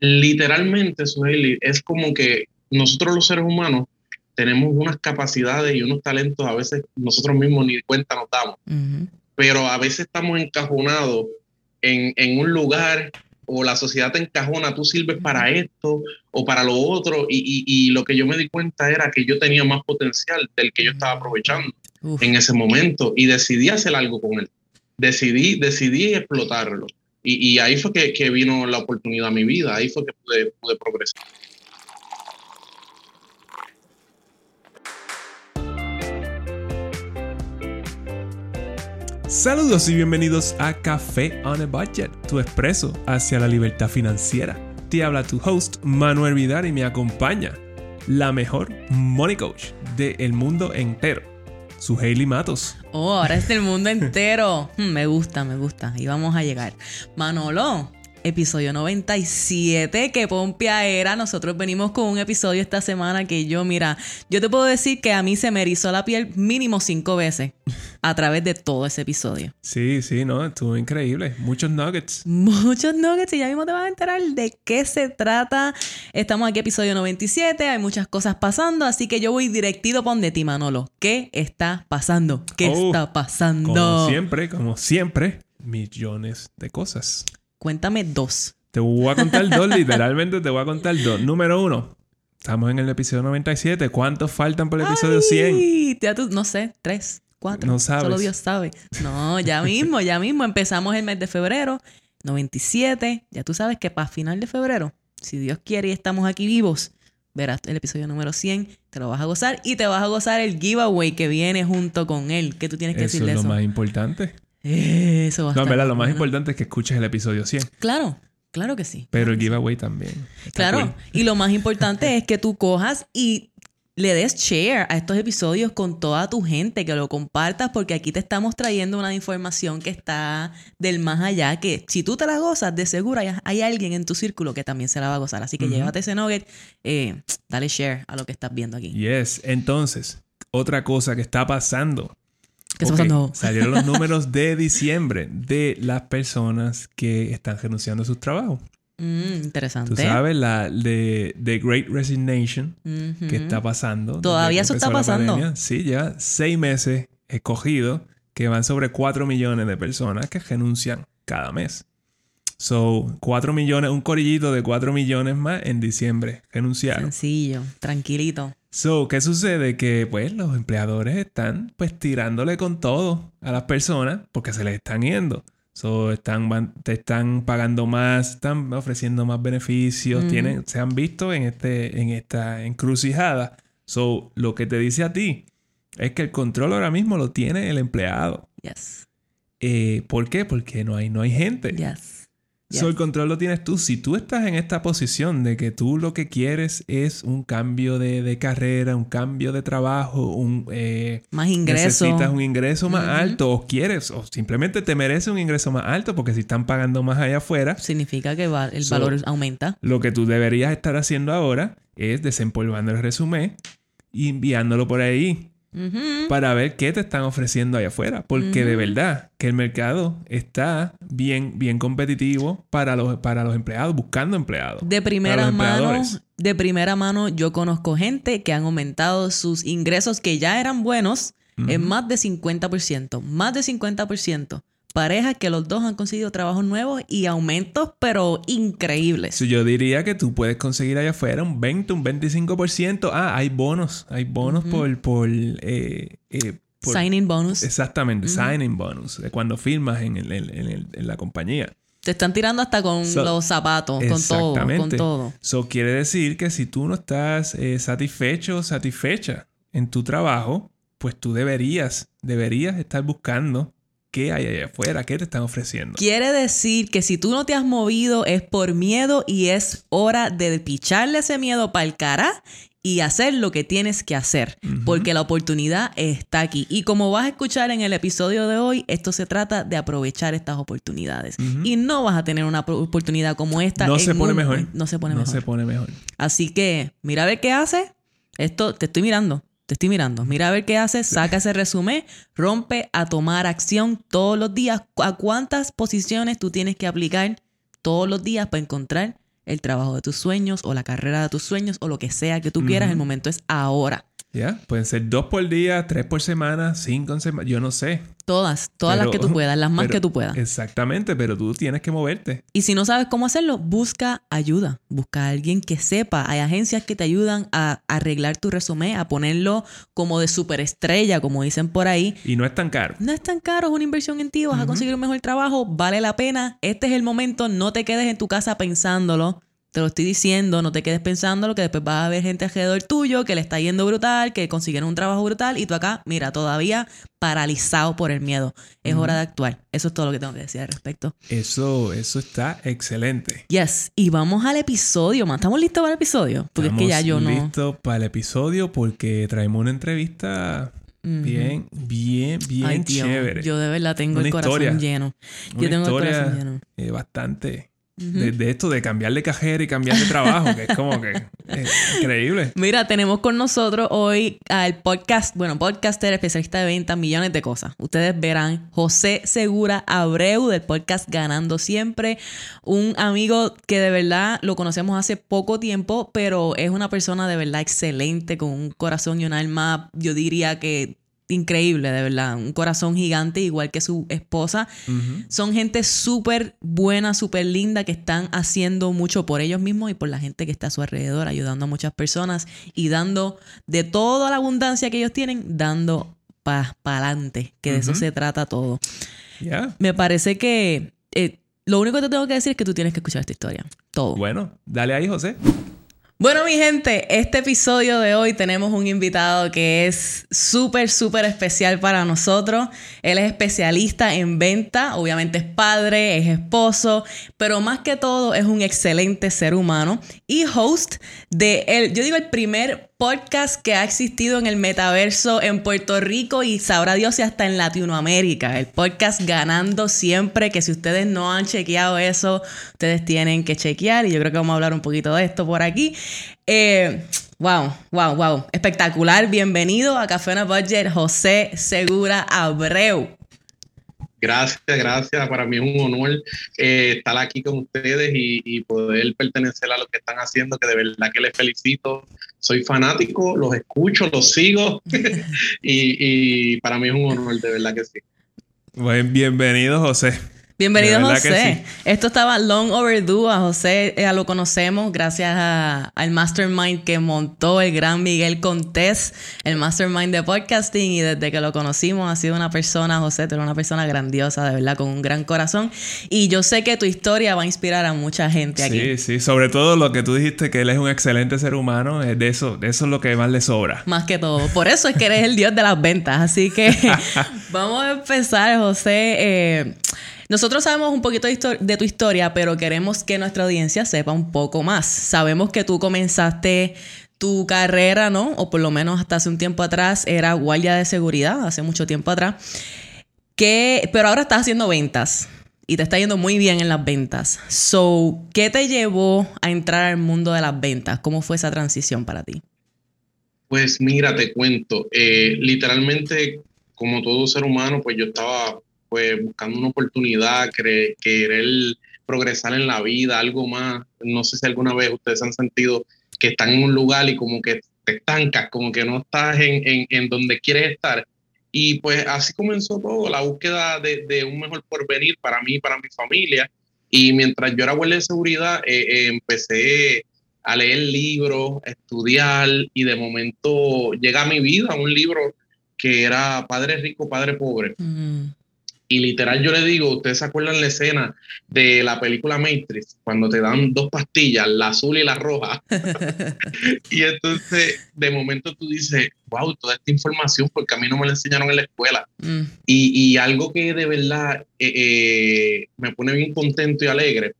literalmente, Suheli, es como que nosotros los seres humanos tenemos unas capacidades y unos talentos a veces nosotros mismos ni cuenta nos damos, pero a veces estamos encajonados en, en, un lugar o la sociedad te encajona, tú sirves para esto o para lo otro y, y, lo que yo me di cuenta era que yo tenía más potencial del que yo estaba aprovechando en ese momento y decidí hacer algo con él, decidí, decidí explotarlo. Y, ahí fue que, que, vino la oportunidad a mi vida, ahí fue que pude, pude progresar. Saludos y bienvenidos a Café on a Budget, tu expreso hacia la libertad financiera. Te habla tu host Manuel Vidal y me acompaña la mejor money coach del mundo entero, su Hailey Matos. Oh, ahora es del mundo entero. Hmm, me gusta, me gusta. Y vamos a llegar. Manolo, episodio 97, que Pompia era. Nosotros venimos con un episodio esta semana que yo, mira, yo te puedo decir que a mí se me erizó la piel mínimo cinco veces a través de todo ese episodio. Sí, sí, no, estuvo increíble. Muchos nuggets. Muchos nuggets y ya mismo te vas a enterar de qué se trata. Estamos aquí, episodio 97, hay muchas cosas pasando, así que yo voy directito por de ti, Manolo. ¿Qué está pasando? ¿Qué oh, está pasando? Como siempre, como siempre, millones de cosas. Cuéntame dos. Te voy a contar dos, literalmente te voy a contar dos. Número uno, estamos en el episodio 97. ¿Cuántos faltan para el episodio 100? Ya tú, no sé, tres, cuatro. No sabes. Solo Dios sabe. No, ya mismo, ya mismo. Empezamos el mes de febrero, 97. Ya tú sabes que para final de febrero, si Dios quiere y estamos aquí vivos, verás el episodio número 100, te lo vas a gozar y te vas a gozar el giveaway que viene junto con él. ¿Qué tú tienes que decirle eso? Es lo más importante. Eso va No, verdad, lo más importante es que escuches el episodio 100. Claro, claro que sí. Pero el giveaway también. Claro, y lo más importante es que tú cojas y le des share a estos episodios con toda tu gente, que lo compartas, porque aquí te estamos trayendo una información que está del más allá, que si tú te la gozas, de seguro hay, alguien en tu círculo que también se la va a gozar. Así que llévate ese nugget, eh, dale share a lo que estás viendo aquí. Yes, entonces, otra cosa que está pasando ¿Qué está pasando? Salieron los números de diciembre de las personas que están renunciando a sus trabajos. Mm, interesante. Tú sabes, la de, Great Resignation que está pasando. Todavía eso está pasando. Sí, ya seis meses escogidos que van sobre 4 millones de personas que renuncian cada mes. So, 4 millones, un corillito de 4 millones más en diciembre renunciaron. Sencillo, tranquilito. So, ¿qué sucede? Que pues los empleadores están pues tirándole con todo a las personas porque se les están yendo. So, están, te están pagando más, están ofreciendo más beneficios, tienen, se han visto en, este, en esta encrucijada. So, lo que te dice a ti es que el control ahora mismo lo tiene el empleado. Yes. Eh, ¿Por qué? Porque no hay, no hay gente. Yes. So, el control lo tienes tú. Si tú estás en esta posición de que tú lo que quieres es un cambio de, carrera, un cambio de trabajo, un... Eh, más ingreso. Necesitas un ingreso más alto o quieres, o simplemente te mereces un ingreso más alto porque si están pagando más allá afuera... Significa que el valor aumenta. Lo que tú deberías estar haciendo ahora es desempolvando el resumen y enviándolo por ahí para ver qué te están ofreciendo allá afuera. Porque de verdad que el mercado está bien, bien competitivo para los, para los empleados, buscando empleados. De primera mano, de primera mano, yo conozco gente que han aumentado sus ingresos que ya eran buenos en más de 50%. Más de 50% parejas que los dos han conseguido trabajos nuevos y aumentos, pero increíbles. yo diría que tú puedes conseguir allá afuera un 20, un 25%. Ah, hay bonos. Hay bonos por... por, eh, eh, signing bonus. Exactamente, signing bonus. Cuando firmas en, en, la compañía. Te están tirando hasta con los zapatos, con todo, con todo. Eso quiere decir que si tú no estás eh, satisfecho o satisfecha en tu trabajo, pues tú deberías, deberías estar buscando ¿Qué hay allá afuera? ¿Qué te están ofreciendo? Quiere decir que si tú no te has movido es por miedo y es hora de picharle ese miedo para el cara y hacer lo que tienes que hacer, porque la oportunidad está aquí. Y como vas a escuchar en el episodio de hoy, esto se trata de aprovechar estas oportunidades. Y no vas a tener una oportunidad como esta. No se pone mejor. No se pone mejor. No se pone mejor. Así que, mira a ver qué hace. Esto te estoy mirando. Te estoy mirando. Mira a ver qué haces, saca ese resumen, rompe a tomar acción todos los días. ¿A cuántas posiciones tú tienes que aplicar todos los días para encontrar el trabajo de tus sueños o la carrera de tus sueños o lo que sea que tú quieras, el momento es ahora. Ya, pueden ser dos por día, tres por semana, cinco en semana, yo no sé. Todas, todas las que tú puedas, las más que tú puedas. Exactamente, pero tú tienes que moverte. Y si no sabes cómo hacerlo, busca ayuda. Busca a alguien que sepa. Hay agencias que te ayudan a arreglar tu resumen, a ponerlo como de superestrella, como dicen por ahí. Y no es tan caro. No es tan caro, es una inversión en ti, vas a conseguir un mejor trabajo, vale la pena. Este es el momento, no te quedes en tu casa pensándolo te lo estoy diciendo, no te quedes pensando lo que después va a haber gente alrededor tuyo que le está yendo brutal, que consiguieron un trabajo brutal y tú acá, mira, todavía paralizado por el miedo. Es hora de actuar. Eso es todo lo que tengo que decir al respecto. Eso, eso está excelente. Yes. Y vamos al episodio, man. ¿Estamos listos para el episodio? Porque es que ya yo no. listos para el episodio porque traemos una entrevista Bien, bien, bien chévere. Yo de verdad tengo el corazón lleno. Yo tengo el corazón lleno. Eh, bastante de, esto de cambiar de cajera y cambiar de trabajo, que es como que increíble. Mira, tenemos con nosotros hoy al podcast, bueno, podcaster, especialista de venta, millones de cosas. Ustedes verán José Segura Abreu del podcast Ganando Siempre, un amigo que de verdad lo conocemos hace poco tiempo, pero es una persona de verdad excelente, con un corazón y un alma, yo diría que increíble, de verdad. Un corazón gigante, igual que su esposa. Son gente súper buena, súper linda, que están haciendo mucho por ellos mismos y por la gente que está a su alrededor, ayudando a muchas personas y dando de toda la abundancia que ellos tienen, dando para adelante, que de eso se trata todo. Me parece que eh, lo único que te tengo que decir es que tú tienes que escuchar esta historia. Todo. Bueno, dale ahí, José. Bueno, mi gente, este episodio de hoy tenemos un invitado que es súper, súper especial para nosotros. Él es especialista en venta, obviamente es padre, es esposo, pero más que todo es un excelente ser humano y host de el, yo digo el primer podcast que ha existido en el metaverso en Puerto Rico y sabrá Dios si hasta en Latinoamérica. El podcast Ganando Siempre, que si ustedes no han chequeado eso, ustedes tienen que chequear y yo creo que vamos a hablar un poquito de esto por aquí. Eh, wow, wow, wow. Espectacular. Bienvenido a Café on Budget, José Segura Abreu. Gracias, gracias. Para mí es un honor eh, estar aquí con ustedes y, poder pertenecer a lo que están haciendo, que de verdad que les felicito. Soy fanático, los escucho, los sigo y, y, para mí es un honor, de verdad que sí. Buen, bienvenido, José. Bienvenido José. Esto estaba long overdue. A José ya lo conocemos gracias al mastermind que montó el gran Miguel Contés, el mastermind de podcasting. Y desde que lo conocimos ha sido una persona, José, tú eres una persona grandiosa, de verdad, con un gran corazón. Y yo sé que tu historia va a inspirar a mucha gente aquí. Sí, sí. Sobre todo lo que tú dijiste, que él es un excelente ser humano. De eso, de eso es lo que más le sobra. Más que todo. Por eso es que eres el dios de las ventas. Así que vamos a empezar, José. Eh, nosotros sabemos un poquito de, tu historia, pero queremos que nuestra audiencia sepa un poco más. Sabemos que tú comenzaste tu carrera, ¿no? O por lo menos hasta hace un tiempo atrás era guardia de seguridad, hace mucho tiempo atrás. Que, pero ahora estás haciendo ventas y te está yendo muy bien en las ventas. So, ¿qué te llevó a entrar al mundo de las ventas? ¿Cómo fue esa transición para ti? Pues mira, te cuento. Eh, literalmente, como todo ser humano, pues yo estaba pues buscando una oportunidad, querer progresar en la vida, algo más. No sé si alguna vez ustedes han sentido que están en un lugar y como que te estancas, como que no estás en, en, donde quieres estar. Y pues así comenzó todo, la búsqueda de, un mejor porvenir para mí para mi familia. Y mientras yo era guardia de seguridad, eh, eh, empecé a leer libros, a estudiar y de momento llega a mi vida un libro que era Padre Rico, Padre Pobre. Y literal yo le digo, ustedes se acuerdan la escena de la película Matrix, cuando te dan dos pastillas, la azul y la roja. y entonces de momento tú dices, wow, toda esta información, porque a mí no me la enseñaron en la escuela. Mm. Y, algo que de verdad eh, eh, me pone bien contento y alegre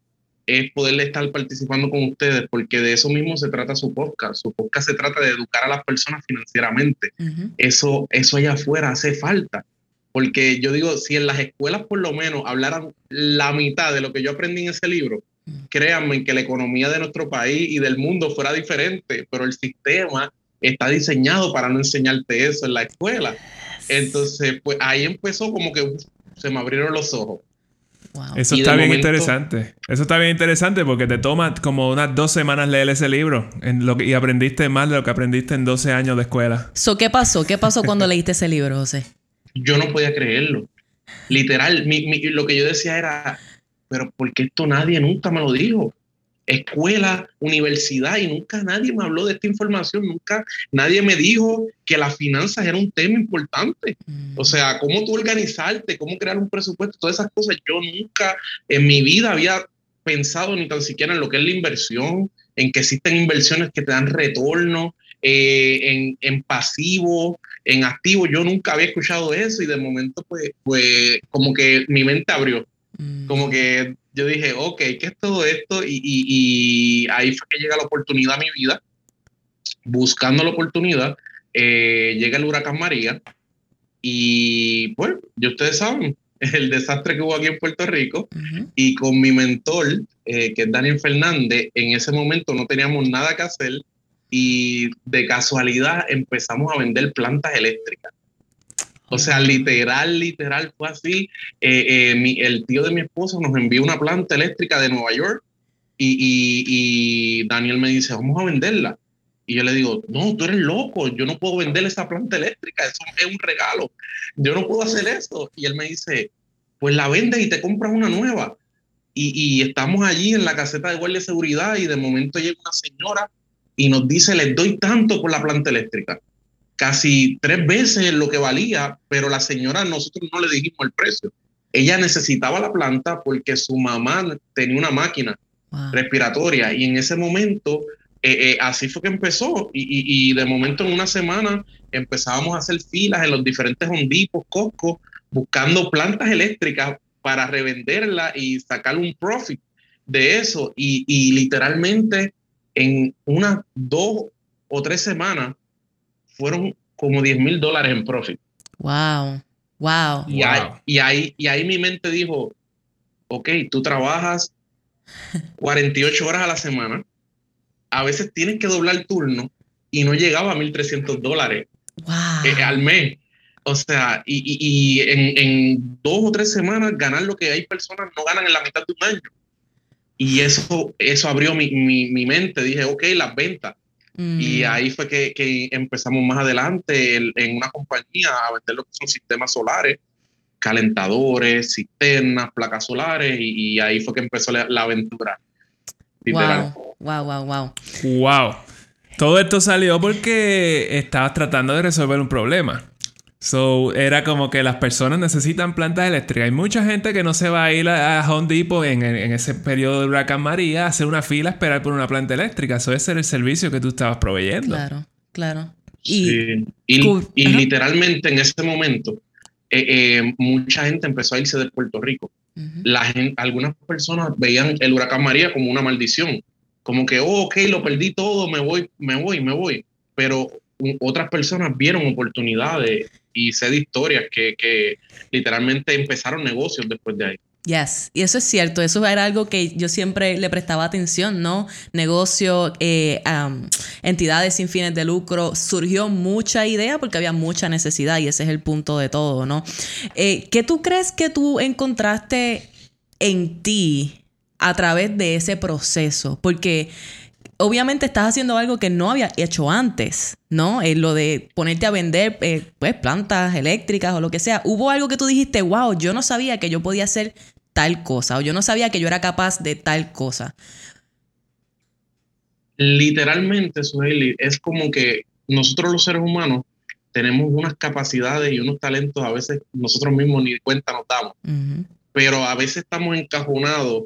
es poderle estar participando con ustedes, porque de eso mismo se trata su podcast. Su podcast se trata de educar a las personas financieramente. eso, eso allá afuera hace falta. Porque yo digo, si en las escuelas por lo menos hablaran la mitad de lo que yo aprendí en ese libro, mm. créanme que la economía de nuestro país y del mundo fuera diferente, pero el sistema está diseñado para no enseñarte eso en la escuela. Entonces, pues ahí empezó como que se me abrieron los ojos. Eso está bien interesante. Eso está bien interesante porque te toma como unas dos semanas leer ese libro en lo y aprendiste más de lo que aprendiste en 12 años de escuela. So, ¿Qué pasó? ¿Qué pasó cuando leíste ese libro, José? Yo no podía creerlo. Literal, lo que yo decía era, pero ¿por qué esto nadie nunca me lo dijo? escuela, universidad y nunca nadie me habló de esta información, nunca nadie me dijo que las finanzas era un tema importante. O sea, cómo tú organizarte, cómo crear un presupuesto, todas esas cosas. Yo nunca en mi vida había pensado ni tan siquiera en lo que es la inversión, en que existen inversiones que te dan retorno, eh, en, en, pasivo, en activo. Yo nunca había escuchado eso y de momento pues, pues como que mi mente abrió. Como que yo dije, ok, ¿qué es todo esto? Y, ahí fue que llega la oportunidad a mi vida. Buscando la oportunidad, eh, llega el huracán María. Y pues, ya ustedes saben, el desastre que hubo aquí en Puerto Rico. Y con mi mentor, eh, que es Daniel Fernández, en ese momento no teníamos nada que hacer. Y de casualidad empezamos a vender plantas eléctricas. O sea, literal, literal, fue así. Eh, eh, el tío de mi esposo nos envió una planta eléctrica de Nueva York y, Daniel me dice, vamos a venderla. Y yo le digo, no, tú eres loco, yo no puedo vender esa planta eléctrica, eso es un regalo, yo no puedo hacer eso. Y él me dice, pues la vendes y te compras una nueva. Y, y estamos allí en la caseta de guardia de seguridad y de momento llega una señora y nos dice, les doy tanto por la planta eléctrica casi tres veces lo que valía, pero la señora nosotros no le dijimos el precio. Ella necesitaba la planta porque su mamá tenía una máquina respiratoria y en ese momento eh, eh, así fue que empezó y, de momento en una semana empezábamos a hacer filas en los diferentes hondipos, Costco, buscando plantas eléctricas para revenderla y sacar un profit de eso y, y literalmente en unas dos o tres semanas fueron como 10 mil dólares en profit. Wow, wow. Y, Ahí, y, ahí, mi mente dijo, ok, tú trabajas 48 horas a la semana, a veces tienes que doblar el turno y no llegaba a 1.300 dólares eh, al mes. O sea, y, en, dos o tres semanas ganar lo que hay personas no ganan en la mitad de un año. Y eso, eso abrió mi, mi mente. Dije, ok, las ventas. Y mm. ahí fue que, empezamos más adelante en una compañía a vender lo que son sistemas solares, calentadores, cisternas, placas solares, y, ahí fue que empezó la, aventura. Wow, wow, wow, wow. Wow. Todo esto salió porque estabas tratando de resolver un problema. So, era como que las personas necesitan plantas eléctricas. Hay mucha gente que no se va a ir a, Home Depot en, ese periodo de huracán María a hacer una fila a esperar por una planta eléctrica. Eso es el servicio que tú estabas proveyendo. Claro, claro. Y, y, literalmente en ese momento, eh, eh, mucha gente empezó a irse de Puerto Rico. La gente, algunas personas veían el huracán María como una maldición. Como que, oh, ok, lo perdí todo, me voy, me voy, me voy. Pero otras personas vieron oportunidades y sé de historias que, que literalmente empezaron negocios después de ahí. Yes, y eso es cierto, eso era algo que yo siempre le prestaba atención, ¿no? Negocio, eh, entidades sin fines de lucro, surgió mucha idea porque había mucha necesidad y ese es el punto de todo, ¿no? Eh, ¿Qué tú crees que tú encontraste en ti a través de ese proceso? Porque obviamente estás haciendo algo que no había hecho antes, ¿no? Eh, lo de ponerte a vender eh, pues, plantas eléctricas o lo que sea. ¿Hubo algo que tú dijiste, wow, yo no sabía que yo podía hacer tal cosa o yo no sabía que yo era capaz de tal cosa? Literalmente, Suheli, es como que nosotros los seres humanos tenemos unas capacidades y unos talentos a veces nosotros mismos ni cuenta nos damos, pero a veces estamos encajonados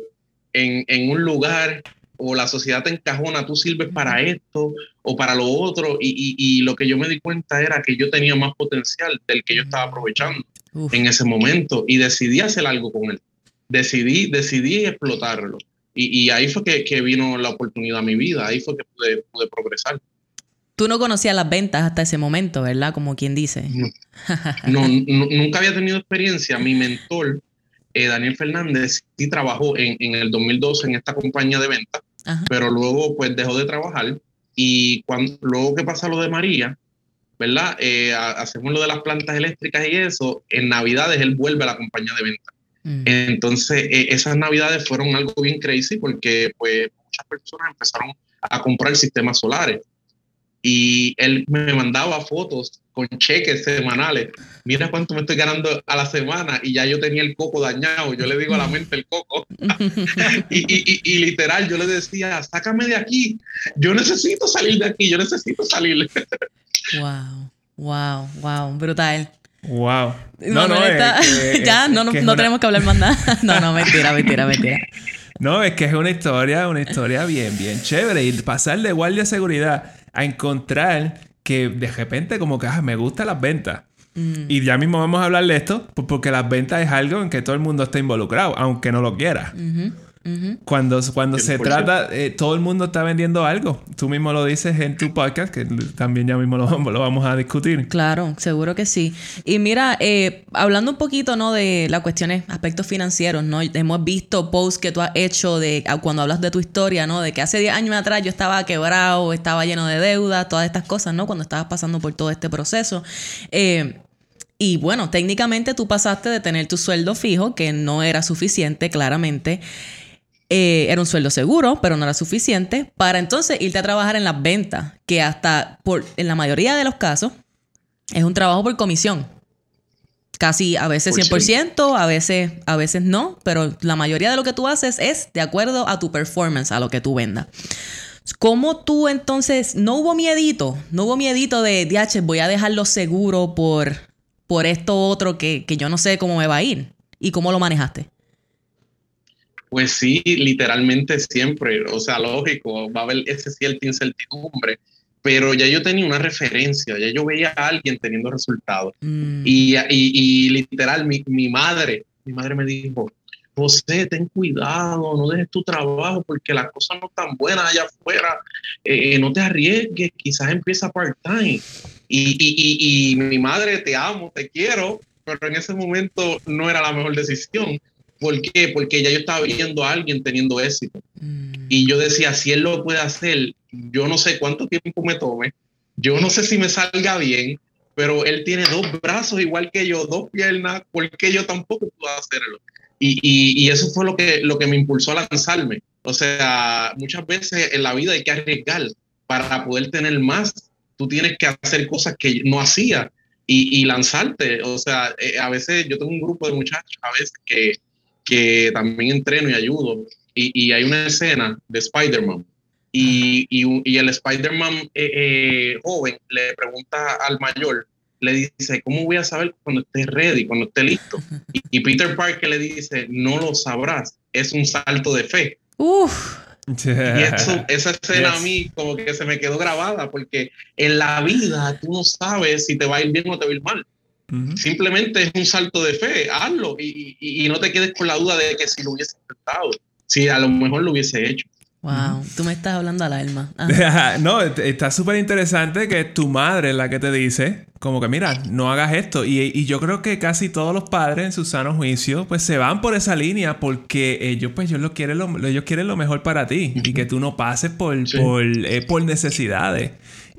en, en un lugar o la sociedad te encajona, tú sirves para esto o para lo otro, y, lo que yo me di cuenta era que yo tenía más potencial del que yo estaba aprovechando en ese momento y decidí hacer algo con él, decidí, decidí explotarlo. Y, ahí fue que, vino la oportunidad a mi vida, ahí fue que pude, progresar. Tú no conocías las ventas hasta ese momento, ¿verdad? Como quien dice. No, nunca había tenido experiencia. Mi mentor, eh, Daniel Fernández, sí trabajó en, en, el 2012 en esta compañía de ventas pero luego pues dejó de trabajar y cuando, luego que pasa lo de María, ¿verdad? Eh, hacemos lo de las plantas eléctricas y eso, en Navidades él vuelve a la compañía de venta. Mm. Entonces, e, esas navidades fueron algo bien crazy porque pues muchas personas empezaron a comprar sistemas solares y él me mandaba fotos con cheques semanales. Mira cuánto me estoy ganando a la semana y ya yo tenía el coco dañado. Yo le digo a la mente el coco. y, y, y, literal, yo le decía, sácame de aquí. Yo necesito salir de aquí. Yo necesito salir. wow, wow, wow, brutal. Wow. No, no, ya no, no, tenemos que hablar más nada. no, no, mentira, mentira, mentira. No, es que es una historia, una historia bien, bien chévere. Y pasar de guardia de seguridad a encontrar que de repente como que ah, me gustan las ventas. Mm. Y ya mismo vamos a hablar de esto, porque las ventas es algo en que todo el mundo está involucrado, aunque no lo quiera. Cuando, cuando se trata, eh, todo el mundo está vendiendo algo. Tú mismo lo dices en tu podcast, que también ya mismo lo, lo vamos a discutir. Claro, seguro que sí. Y mira, eh, hablando un poquito, ¿no? De las cuestiones, aspectos financieros, ¿no? Hemos visto posts que tú has hecho de cuando hablas de tu historia, ¿no? De que hace 10 años atrás yo estaba quebrado, estaba lleno de deuda, todas estas cosas, ¿no? Cuando estabas pasando por todo este proceso. Eh, y bueno, técnicamente tú pasaste de tener tu sueldo fijo, que no era suficiente, claramente, eh, era un sueldo seguro, pero no era suficiente, para entonces irte a trabajar en las ventas, que hasta por, en la mayoría de los casos es un trabajo por comisión. Casi a veces 100%, a veces, a veces no, pero la mayoría de lo que tú haces es de acuerdo a tu performance, a lo que tú vendas. ¿Cómo tú entonces, no hubo miedito, no hubo miedito de, DH, voy a dejarlo seguro por, por esto otro que, que yo no sé cómo me va a ir? ¿Y cómo lo manejaste? Pues sí, literalmente siempre, o sea, lógico, va a haber ese cierta incertidumbre, pero ya yo tenía una referencia, ya yo veía a alguien teniendo resultados. Mm. Y, y, literal, mi, mi, madre, mi madre me dijo, José, ten cuidado, no dejes tu trabajo porque las cosas no están buenas allá afuera, eh, no te arriesgues, quizás empieza part-time. Y, y, y mi madre, te amo, te quiero, pero en ese momento no era la mejor decisión ¿Por qué? Porque ya yo estaba viendo a alguien teniendo éxito. Mm. Y yo decía, si él lo puede hacer, yo no sé cuánto tiempo me tome, yo no sé si me salga bien, pero él tiene dos brazos igual que yo, dos piernas, ¿por qué yo tampoco puedo hacerlo? Y, y, y, eso fue lo que, lo que me impulsó a lanzarme. O sea, muchas veces en la vida hay que arriesgar para poder tener más. Tú tienes que hacer cosas que no hacía y, y lanzarte. O sea, eh, a veces yo tengo un grupo de muchachos, a veces que que también entreno y ayudo. Y, hay una escena de Spider-Man. Y, y, el Spider-Man eh, eh, joven le pregunta al mayor, le dice, ¿cómo voy a saber cuando esté ready, cuando esté listo? Y, Peter Parker le dice, no lo sabrás, es un salto de fe. Y esa escena a mí como que se me quedó grabada porque en la vida tú no sabes si te va a ir bien o te va a ir mal. Simplemente es un salto de fe, hazlo y, no te quedes con la duda de que si lo hubiese intentado, si a lo mejor lo hubiese hecho. Wow, tú me estás hablando al alma. no, está súper interesante que tu madre es la que te dice, como que mira, no hagas esto. Y, yo creo que casi todos los padres en su sano juicio, pues se van por esa línea porque ellos, pues, ellos, lo quieren, lo, ellos quieren lo mejor para ti y que tú no pases por, por, eh, por, necesidades.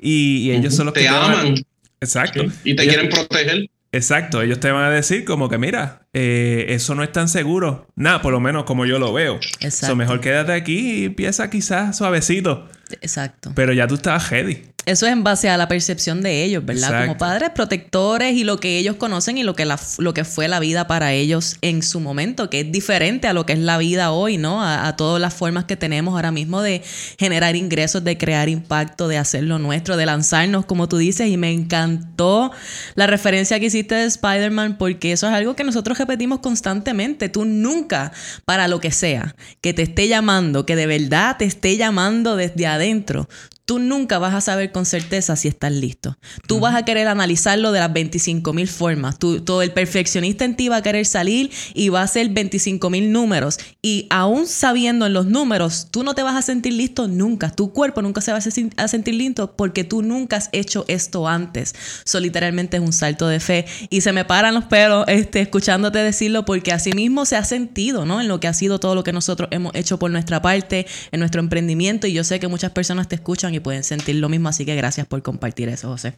Y, ellos son los te que aman. Exacto. Y te quieren proteger. Exacto, ellos te van a decir como que mira, eh, eso no es tan seguro. Nada, por lo menos como yo lo veo. Exacto. mejor quédate aquí y empieza quizás suavecito. Exacto. Pero ya tú estabas ready. Eso es en base a la percepción de ellos, ¿verdad? Como padres protectores y lo que ellos conocen y lo que, la, lo que fue la vida para ellos en su momento, que es diferente a lo que es la vida hoy, ¿no? A, todas las formas que tenemos ahora mismo de generar ingresos, de crear impacto, de hacer lo nuestro, de lanzarnos, como tú dices. Y me encantó la referencia que hiciste de Spider-Man porque eso es algo que nosotros repetimos constantemente. Tú nunca, para lo que sea, que te esté llamando, que de verdad te esté llamando desde adentro, tú nunca vas a saber con certeza si estás listo. Tú vas a querer analizarlo de las 25 mil formas. Tú, todo el perfeccionista en ti va a querer salir y va a hacer 25 mil números. Y aún sabiendo en los números, tú no te vas a sentir listo nunca. Tu cuerpo nunca se va a sentir listo porque tú nunca has hecho esto antes. Eso literalmente es un salto de fe. Y se me paran los pelos este, escuchándote decirlo porque así mismo se ha sentido, ¿no? En lo que ha sido todo lo que nosotros hemos hecho por nuestra parte, en nuestro emprendimiento. Y yo sé que muchas personas te escuchan y pueden sentir lo mismo. Así que gracias por compartir eso, José.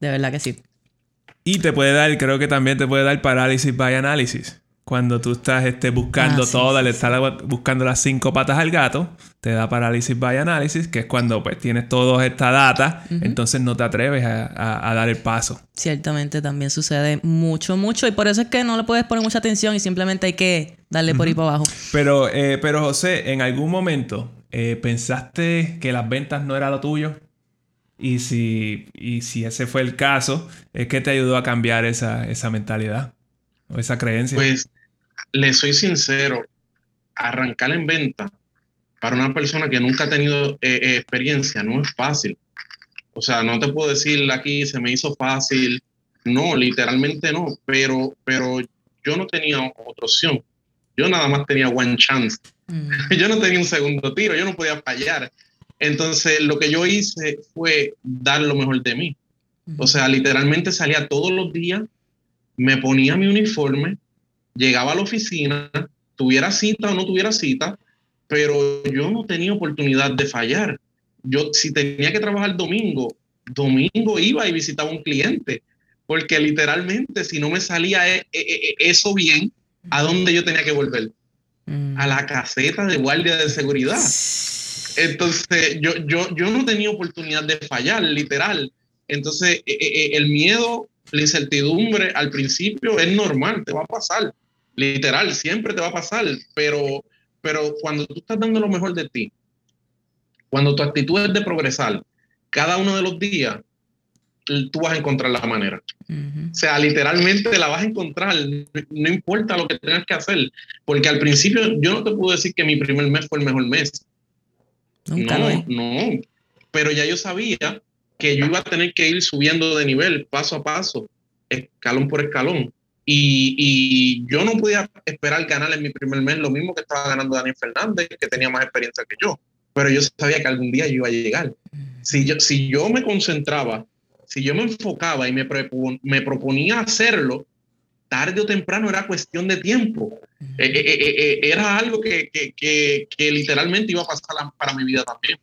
De verdad que sí. Y te puede dar, creo que también te puede dar parálisis by análisis. Cuando tú estás este, buscando Ah, sí, todas, sí, le sí. estás buscando las cinco patas al gato, te da parálisis by análisis, que es cuando pues tienes toda esta data, entonces no te atreves a, a- a dar el paso. Ciertamente también sucede mucho, mucho. Y por eso es que no le puedes poner mucha atención y simplemente hay que darle por ahí para abajo. Pero, eh, pero José, ¿en algún momento eh, pensaste que las ventas no era lo tuyo? Y si, y si ese fue el caso, ¿qué te ayudó a cambiar esa, esa mentalidad o esa creencia? Pues le soy sincero, arrancar en venta para una persona que nunca ha tenido eh, eh, experiencia no es fácil. O sea, no te puedo decir aquí se me hizo fácil. No, literalmente no. Pero, pero yo no tenía otra opción. Yo nada más tenía one chance. Mm. Yo no tenía un segundo tiro. Yo no podía fallar. Entonces, lo que yo hice fue dar lo mejor de mí. O sea, literalmente salía todos los días, me ponía mi uniforme, llegaba a la oficina, tuviera cita o no tuviera cita, pero yo no tenía oportunidad de fallar. Yo, si tenía que trabajar domingo, domingo iba y visitaba a un cliente, porque literalmente si no me salía e- e- e- eso bien, ¿a dónde yo tenía que volver? Mm. A la caseta de guardia de seguridad. Entonces, yo, yo, yo no tenía oportunidad de fallar, literal. Entonces, eh, eh, el miedo, la incertidumbre al principio es normal, te va a pasar. Literal, siempre te va a pasar. Pero, pero cuando tú estás dando lo mejor de ti, cuando tu actitud es de progresar, cada uno de los días, tú vas a encontrar la manera. Ujú. O sea, literalmente la vas a encontrar, no importa lo que tengas que hacer, porque al principio yo no te puedo decir que mi primer mes fue el mejor mes. Nunca no, no, pero ya yo sabía que yo iba a tener que ir subiendo de nivel paso a paso, escalón por escalón. Y, y yo no podía esperar ganar en mi primer mes lo mismo que estaba ganando Daniel Fernández, que tenía más experiencia que yo. Pero yo sabía que algún día yo iba a llegar. Si yo, si yo me concentraba, si yo me enfocaba y me, prepo- me proponía hacerlo, tarde o temprano era cuestión de tiempo. Eh, eh, eh, eh, era algo que, que, que, que literalmente iba a pasar para mi vida también.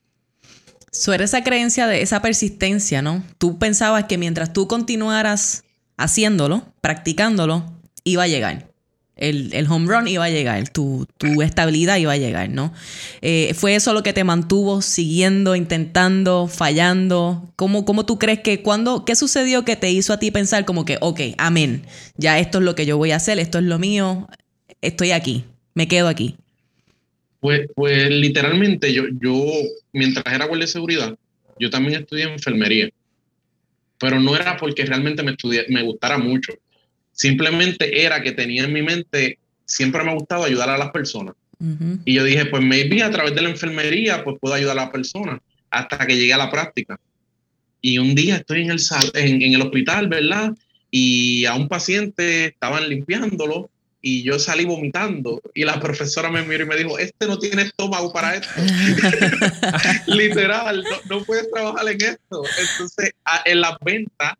So, esa creencia de esa persistencia, ¿no? Tú pensabas que mientras tú continuaras haciéndolo, practicándolo, iba a llegar. El, el home run iba a llegar, tu, tu estabilidad iba a llegar, ¿no? Eh, ¿Fue eso lo que te mantuvo siguiendo, intentando, fallando? ¿Cómo, cómo tú crees que, cuando, qué sucedió que te hizo a ti pensar como que, ok, amén, ya esto es lo que yo voy a hacer, esto es lo mío, estoy aquí, me quedo aquí? Pues, pues literalmente yo, yo, mientras era guardia de seguridad, yo también estudié enfermería. Pero no era porque realmente me, estudié, me gustara mucho. Simplemente era que tenía en mi mente, siempre me ha gustado ayudar a las personas. Y yo dije, pues maybe a través de la enfermería, pues puedo ayudar a las personas hasta que llegué a la práctica. Y un día estoy en el, sal- en, en el hospital, ¿verdad? Y a un paciente estaban limpiándolo y yo salí vomitando. Y la profesora me miró y me dijo, este no tiene estómago para esto. Literal, no, no puedes trabajar en esto. Entonces, a- en las ventas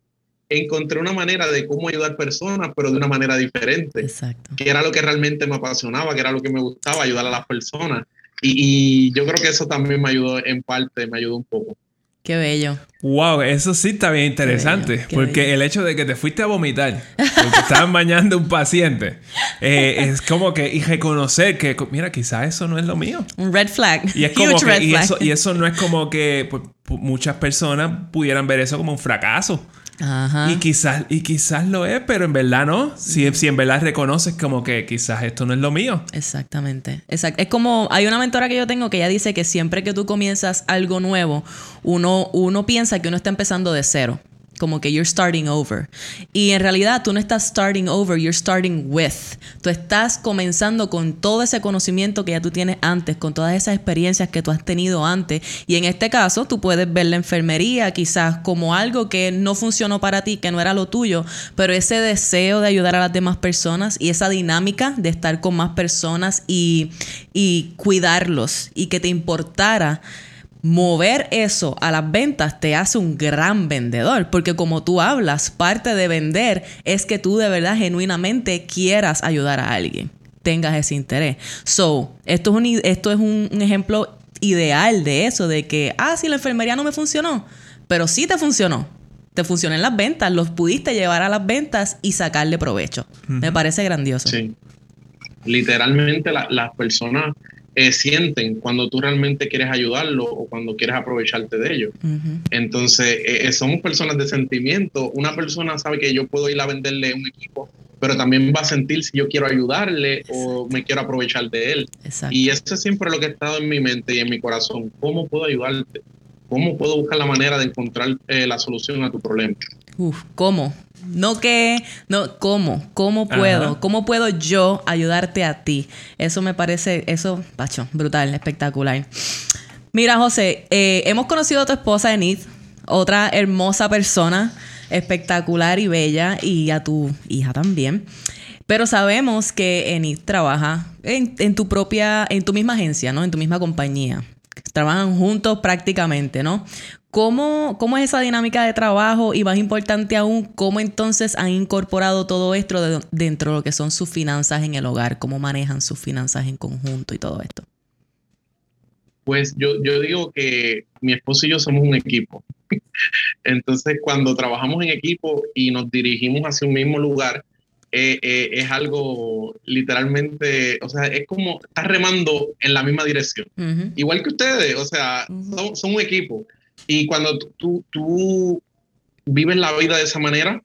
encontré una manera de cómo ayudar personas, pero de una manera diferente Exacto. que era lo que realmente me apasionaba, que era lo que me gustaba, ayudar a las personas. Y, y yo creo que eso también me ayudó en parte, me ayudó un poco. Qué bello. Wow, eso sí está bien interesante. bello, qué porque bello. el hecho de que te fuiste a vomitar porque estaban bañando un paciente eh, es como que y reconocer que, mira, quizás eso no es lo mío. Un red flag. Y es como Huge que, red y flag. eso, y eso no es como que pues, pu- muchas personas pudieran ver eso como un fracaso. Ajá. Y quizás, y quizás lo es, pero en verdad no. Si, si en verdad reconoces como que quizás esto no es lo mío. Exactamente. Exact- Es como, hay una mentora que yo tengo que ella dice que siempre que tú comienzas algo nuevo, uno, uno piensa que uno está empezando de cero. Como que you're starting over. Y en realidad tú no estás starting over, you're starting with. Tú estás comenzando con todo ese conocimiento que ya tú tienes antes, con todas esas experiencias que tú has tenido antes. Y en este caso, tú puedes ver la enfermería quizás como algo que no funcionó para ti, que no era lo tuyo, pero ese deseo de ayudar a las demás personas y esa dinámica de estar con más personas y, y cuidarlos y que te importara mover eso a las ventas te hace un gran vendedor, porque como tú hablas, parte de vender es que tú de verdad genuinamente quieras ayudar a alguien, tengas ese interés. So, esto es un, esto es un, un ejemplo ideal de eso, de que, ah, sí, la enfermería no me funcionó, pero sí te funcionó. Te funcionó en las ventas, los pudiste llevar a las ventas y sacarle provecho. Me parece grandioso. Sí. Literalmente las personas eh, sienten cuando tú realmente quieres ayudarlo o cuando quieres aprovecharte de ellos. Entonces, eh, eh, somos personas de sentimiento. Una persona sabe que yo puedo ir a venderle un equipo, pero también va a sentir si yo quiero ayudarle o me quiero aprovechar de él. Y eso es siempre lo que ha estado en mi mente y en mi corazón. ¿Cómo puedo ayudarte? ¿Cómo puedo buscar la manera de encontrar la solución a tu problema? Uf, ¿cómo? No que, no, ¿cómo? ¿Cómo puedo? ¿Cómo puedo yo ayudarte a ti? Eso me parece, eso, pacho, brutal, espectacular. Mira, José, eh, hemos conocido a tu esposa Enid, otra hermosa persona, espectacular y bella, y a tu hija también. Pero sabemos que Enid trabaja en, en, tu propia, en tu misma agencia, ¿no? En tu misma compañía. Trabajan juntos prácticamente, ¿no? ¿Cómo, ¿Cómo es esa dinámica de trabajo? Y más importante aún, ¿cómo entonces han incorporado todo esto dentro de lo que son sus finanzas en el hogar? ¿Cómo manejan sus finanzas en conjunto y todo esto? Pues yo, yo digo que mi esposo y yo somos un equipo. Entonces, cuando trabajamos en equipo y nos dirigimos hacia un mismo lugar, eh, eh, es algo literalmente, o sea, es como estar remando en la misma dirección. Igual que ustedes, o sea, son, un equipo. Y cuando tú, tú vives la vida de esa manera,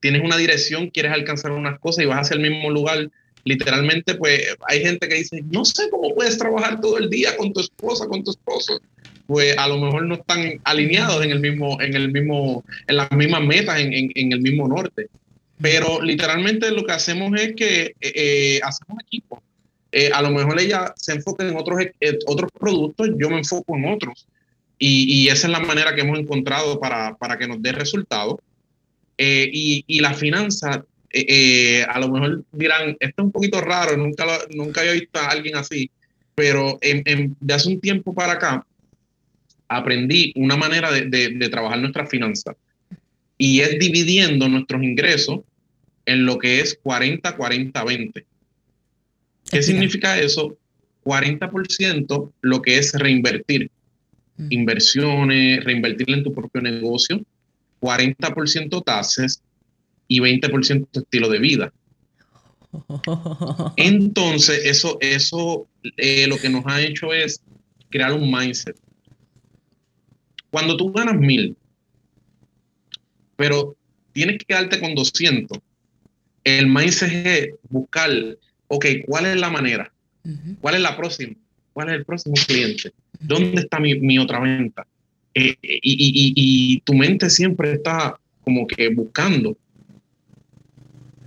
tienes una dirección, quieres alcanzar unas cosas y vas hacia el mismo lugar, literalmente, pues hay gente que dice, no sé cómo puedes trabajar todo el día con tu esposa, con tu esposo. Pues a lo mejor no están alineados en el mismo, en el mismo, en las mismas metas, en, en, el mismo norte. Pero literalmente lo que hacemos es que eh, eh, hacemos equipo. Eh, a lo mejor ella se enfoca en otros, otros productos, yo me enfoco en otros. Y, esa es la manera que hemos encontrado para, para que nos dé resultados. Eh, y, y, la finanza, eh, eh, a lo mejor dirán, esto es un poquito raro, nunca, nunca había visto a alguien así, pero en, de hace un tiempo para acá aprendí una manera de, de, trabajar nuestra finanza y es dividiendo nuestros ingresos en lo que es 40, 40, 20. ¿Qué significa eso? 40% lo que es reinvertir inversiones, reinvertir en tu propio negocio, 40% tasas y 20% estilo de vida. Entonces, eso, eso eh, lo que nos ha hecho es crear un mindset. Cuando tú ganas mil, pero tienes que quedarte con 200, el mindset es buscar, ok, ¿cuál es la manera? ¿Cuál es la próxima? ¿Cuál es el próximo cliente? ¿Dónde está mi, otra venta? Eh, y, tu mente siempre está como que buscando.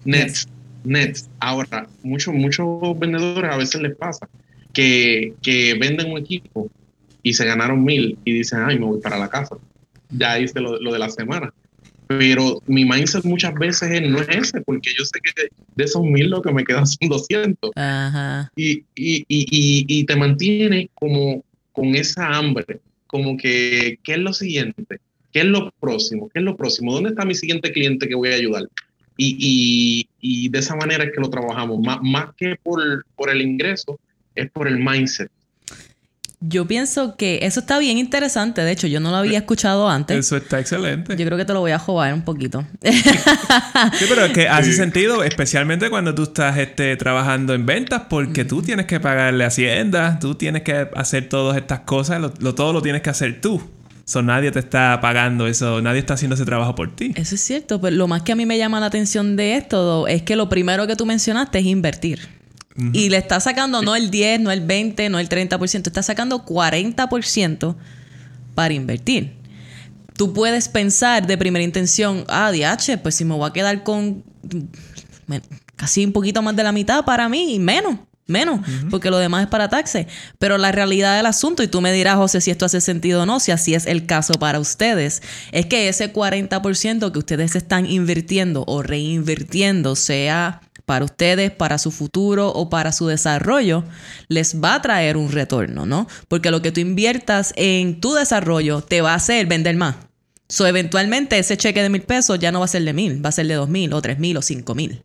Next, next. Ahora, muchos, muchos vendedores a veces les pasa que, venden un equipo y se ganaron mil y dicen, ay, me voy para la casa. Ya hice lo, de la semana. Pero mi mindset muchas veces no es ese, porque yo sé que de esos mil lo que me quedan son 200. Y, y, y, y, te mantiene como con esa hambre, como que, ¿qué es lo siguiente? ¿Qué es lo próximo? ¿Qué es lo próximo? ¿Dónde está mi siguiente cliente que voy a ayudar? Y, y, de esa manera es que lo trabajamos, más, más que por, por el ingreso, es por el mindset. Yo pienso que eso está bien interesante. De hecho, yo no lo había escuchado antes. Eso está excelente. Yo creo que te lo voy a jugar un poquito. sí, pero es que hace sentido, especialmente cuando tú estás este, trabajando en ventas, porque tú tienes que pagarle Hacienda, tú tienes que hacer todas estas cosas, lo, todo lo tienes que hacer tú. So, nadie te está pagando eso, nadie está haciendo ese trabajo por ti. Eso es cierto, pero lo más que a mí me llama la atención de esto es que lo primero que tú mencionaste es invertir. Y le está sacando no el 10, no el 20, no el 30%, está sacando 40% para invertir. Tú puedes pensar de primera intención, ah, DH, pues si me voy a quedar con casi un poquito más de la mitad para mí y menos menos, porque lo demás es para taxes. Pero la realidad del asunto, y tú me dirás, José, si esto hace sentido o no, si así es el caso para ustedes, es que ese 40% que ustedes están invirtiendo o reinvirtiendo, sea para ustedes, para su futuro o para su desarrollo, les va a traer un retorno, ¿no? Porque lo que tú inviertas en tu desarrollo te va a hacer vender más. So, eventualmente ese cheque de mil pesos ya no va a ser de mil, va a ser de dos mil o tres mil o cinco mil.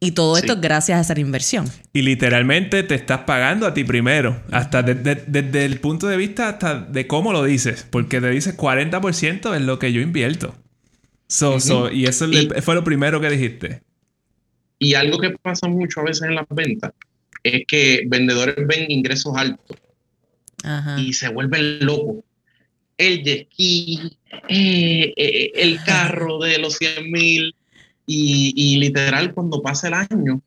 Y todo esto es gracias a esa inversión. Y literalmente te estás pagando a ti primero. Hasta desde el punto de vista hasta de cómo lo dices. Porque te dices 40% es lo que yo invierto. So, so, y eso fue lo primero que dijiste. Y algo que pasa mucho a veces en las ventas es que vendedores ven ingresos altos y se vuelven locos. El jet ski, eh, eh, el carro de los 100 mil y, literal cuando pasa el año,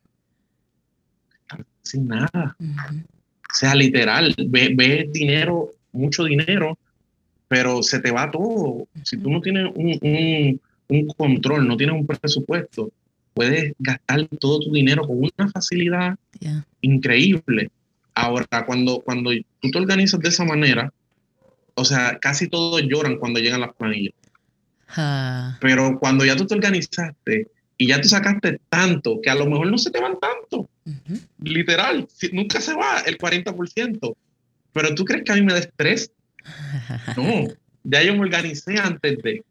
sin nada. O sea, literal, ves ve dinero, mucho dinero, pero se te va todo. Si tú no tienes un, un control, no tienes un presupuesto, puedes gastar todo tu dinero con una facilidad increíble. Ahora, cuando, cuando tú te organizas de esa manera, o sea, casi todos lloran cuando llegan las planillas. Pero cuando ya tú te organizaste y ya tú sacaste tanto, que a lo mejor no se te van tanto, literal, nunca se va el 40%. Pero tú crees que a mí me da estrés? No, ya yo me organicé antes de.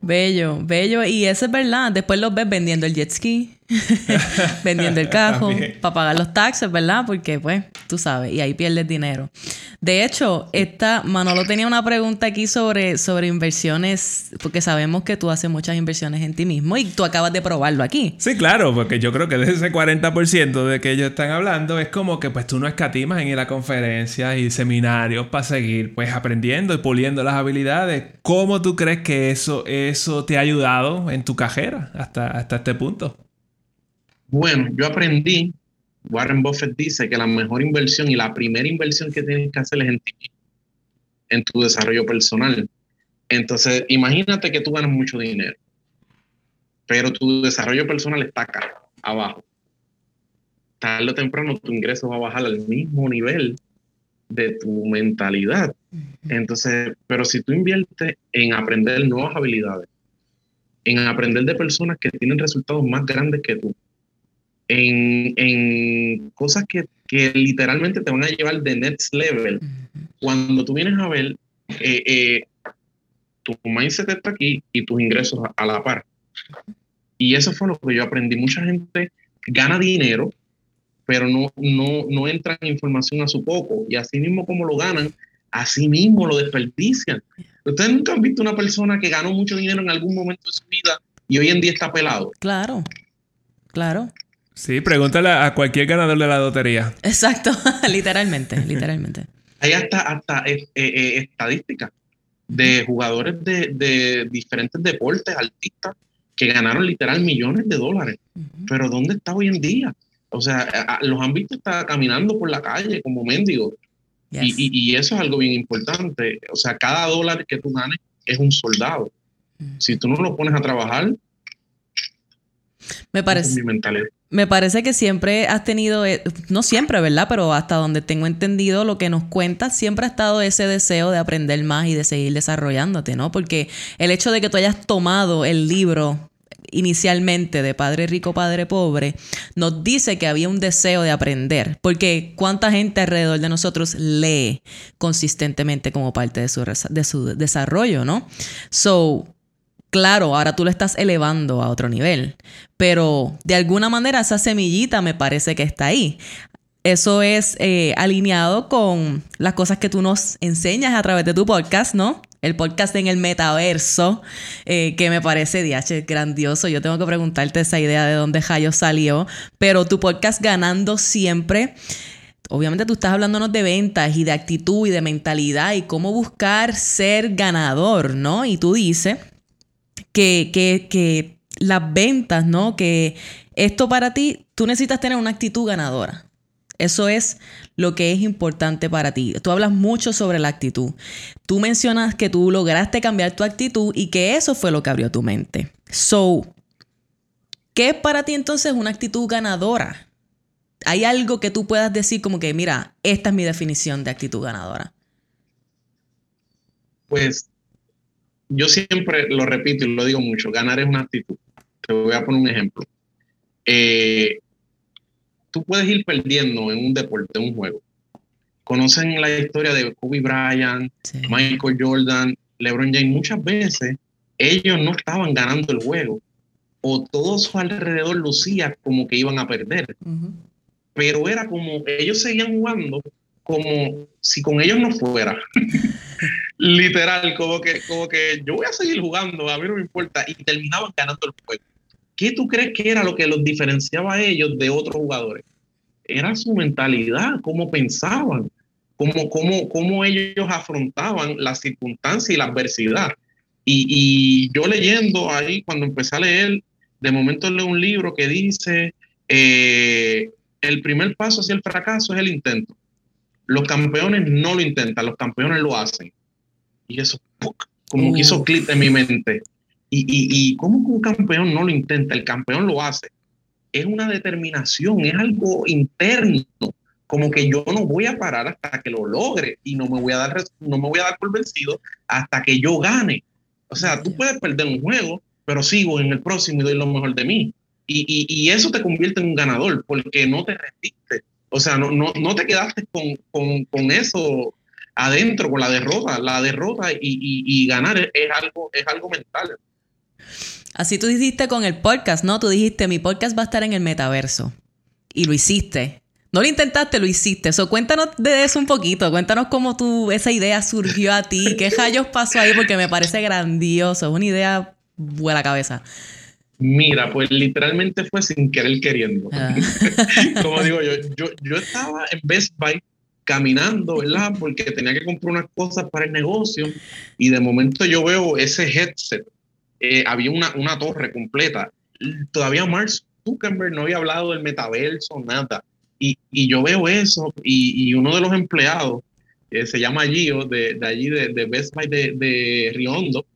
Bello, bello. Y eso es verdad. Después los ves vendiendo el jet ski, vendiendo el cajo, para pagar los taxes, ¿verdad? Porque, pues, tú sabes, y ahí pierdes dinero. De hecho, esta, Manolo tenía una pregunta aquí sobre, sobre inversiones, porque sabemos que tú haces muchas inversiones en ti mismo y tú acabas de probarlo aquí. Sí, claro, porque yo creo que de ese 40% de que ellos están hablando es como que pues tú no escatimas en ir a conferencias y seminarios para seguir pues aprendiendo y puliendo las habilidades. ¿Cómo tú crees que eso, eso te ha ayudado en tu cajera hasta, hasta este punto? Bueno, yo aprendí Warren Buffett dice que la mejor inversión y la primera inversión que tienes que hacer es en ti, en tu desarrollo personal. Entonces, imagínate que tú ganas mucho dinero, pero tu desarrollo personal está acá, abajo. Tarde o temprano tu ingreso va a bajar al mismo nivel de tu mentalidad. Entonces, pero si tú inviertes en aprender nuevas habilidades, en aprender de personas que tienen resultados más grandes que tú, en, cosas que, literalmente te van a llevar de next level. Cuando tú vienes a ver, eh, eh, tu mindset está aquí y tus ingresos a, la par. Y eso fue lo que yo aprendí. Mucha gente gana dinero, pero no, no, no entra en información a su poco. Y así mismo como lo ganan, así mismo lo desperdician. Ustedes nunca han visto una persona que ganó mucho dinero en algún momento de su vida y hoy en día está pelado. Claro, claro. Sí, pregúntale a cualquier ganador de la lotería. Exacto, literalmente, literalmente. Hay hasta, hasta eh, eh, eh, estadísticas de jugadores de, diferentes deportes, artistas, que ganaron literal millones de dólares. Pero ¿dónde está hoy en día? O sea, los han visto estar caminando por la calle como mendigos. Y, eso es algo bien importante. O sea, cada dólar que tú ganes es un soldado. Si tú no lo pones a trabajar, me parece. Me parece que siempre has tenido, eh, no siempre, ¿verdad? Pero hasta donde tengo entendido lo que nos cuentas, siempre ha estado ese deseo de aprender más y de seguir desarrollándote, ¿no? Porque el hecho de que tú hayas tomado el libro inicialmente de Padre Rico, Padre Pobre, nos dice que había un deseo de aprender, porque cuánta gente alrededor de nosotros lee consistentemente como parte de su, de su desarrollo, ¿no? So, Claro, ahora tú lo estás elevando a otro nivel, pero de alguna manera esa semillita me parece que está ahí. Eso es eh, alineado con las cosas que tú nos enseñas a través de tu podcast, ¿no? El podcast en el metaverso, eh, que me parece, DH, grandioso. Yo tengo que preguntarte esa idea de dónde Jayo salió, pero tu podcast ganando siempre obviamente tú estás hablándonos de ventas y de actitud y de mentalidad y cómo buscar ser ganador, ¿no? Y tú dices que, que, que las ventas, ¿no? Que esto para ti, tú necesitas tener una actitud ganadora. Eso es lo que es importante para ti. Tú hablas mucho sobre la actitud. Tú mencionas que tú lograste cambiar tu actitud y que eso fue lo que abrió tu mente. So, ¿qué es para ti entonces una actitud ganadora? ¿Hay algo que tú puedas decir como que, mira, esta es mi definición de actitud ganadora? Pues yo siempre lo repito y lo digo mucho, ganar es una actitud. Te voy a poner un ejemplo. Eh, tú puedes ir perdiendo en un deporte, en un juego. Conocen la historia de Kobe Bryant, Michael Jordan, LeBron James. Muchas veces ellos no estaban ganando el juego o todo su alrededor lucía como que iban a perder. Pero era como ellos seguían jugando como si con ellos no fuera. Literal, como que, como que yo voy a seguir jugando, a mí no me importa. Y terminaban ganando el juego. ¿qué tú crees que era lo que los diferenciaba a ellos de otros jugadores? Era su mentalidad, cómo pensaban, cómo, cómo, cómo ellos afrontaban las circunstancias y la adversidad. Y, y, yo leyendo ahí, cuando empecé a leer, de momento leo un libro que dice, eh, el primer paso hacia el fracaso es el intento. Los campeones no lo intentan, los campeones lo hacen. Y eso, como que hizo clic en mi mente. Y, y, y cómo un campeón no lo intenta, el campeón lo hace. Es una determinación, es algo interno, como que yo no voy a parar hasta que lo logre y no me voy a dar, no me voy a dar por vencido hasta que yo gane. O sea, tú puedes perder un juego, pero sigo en el próximo y doy lo mejor de mí. Y, y, y eso te convierte en un ganador porque no te rendiste. O sea, no, no, no te quedaste con, con, con eso adentro, con la derrota. La derrota y, y ganar es, algo, es algo mental. Así tú dijiste con el podcast, ¿no? Tú dijiste, mi podcast va a estar en el metaverso. Y lo hiciste. No lo intentaste, lo hiciste. Eso, cuéntanos de eso un poquito. Cuéntanos cómo tú, esa idea surgió a ti. ¿Qué rayos pasó ahí? Porque me parece grandioso. Es una idea buena cabeza. Mira, pues literalmente fue sin querer queriendo. Ah. Como digo yo, yo, yo estaba en Best Buy caminando, ¿verdad? Porque tenía que comprar unas cosas para el negocio y de momento yo veo ese headset eh, había una, una torre completa. Todavía Mark Zuckerberg no había hablado del metaverso, nada. Y, y yo veo eso y, y, uno de los empleados, eh, se llama Gio, de, de allí, de, de, Best Buy de, de Riondo,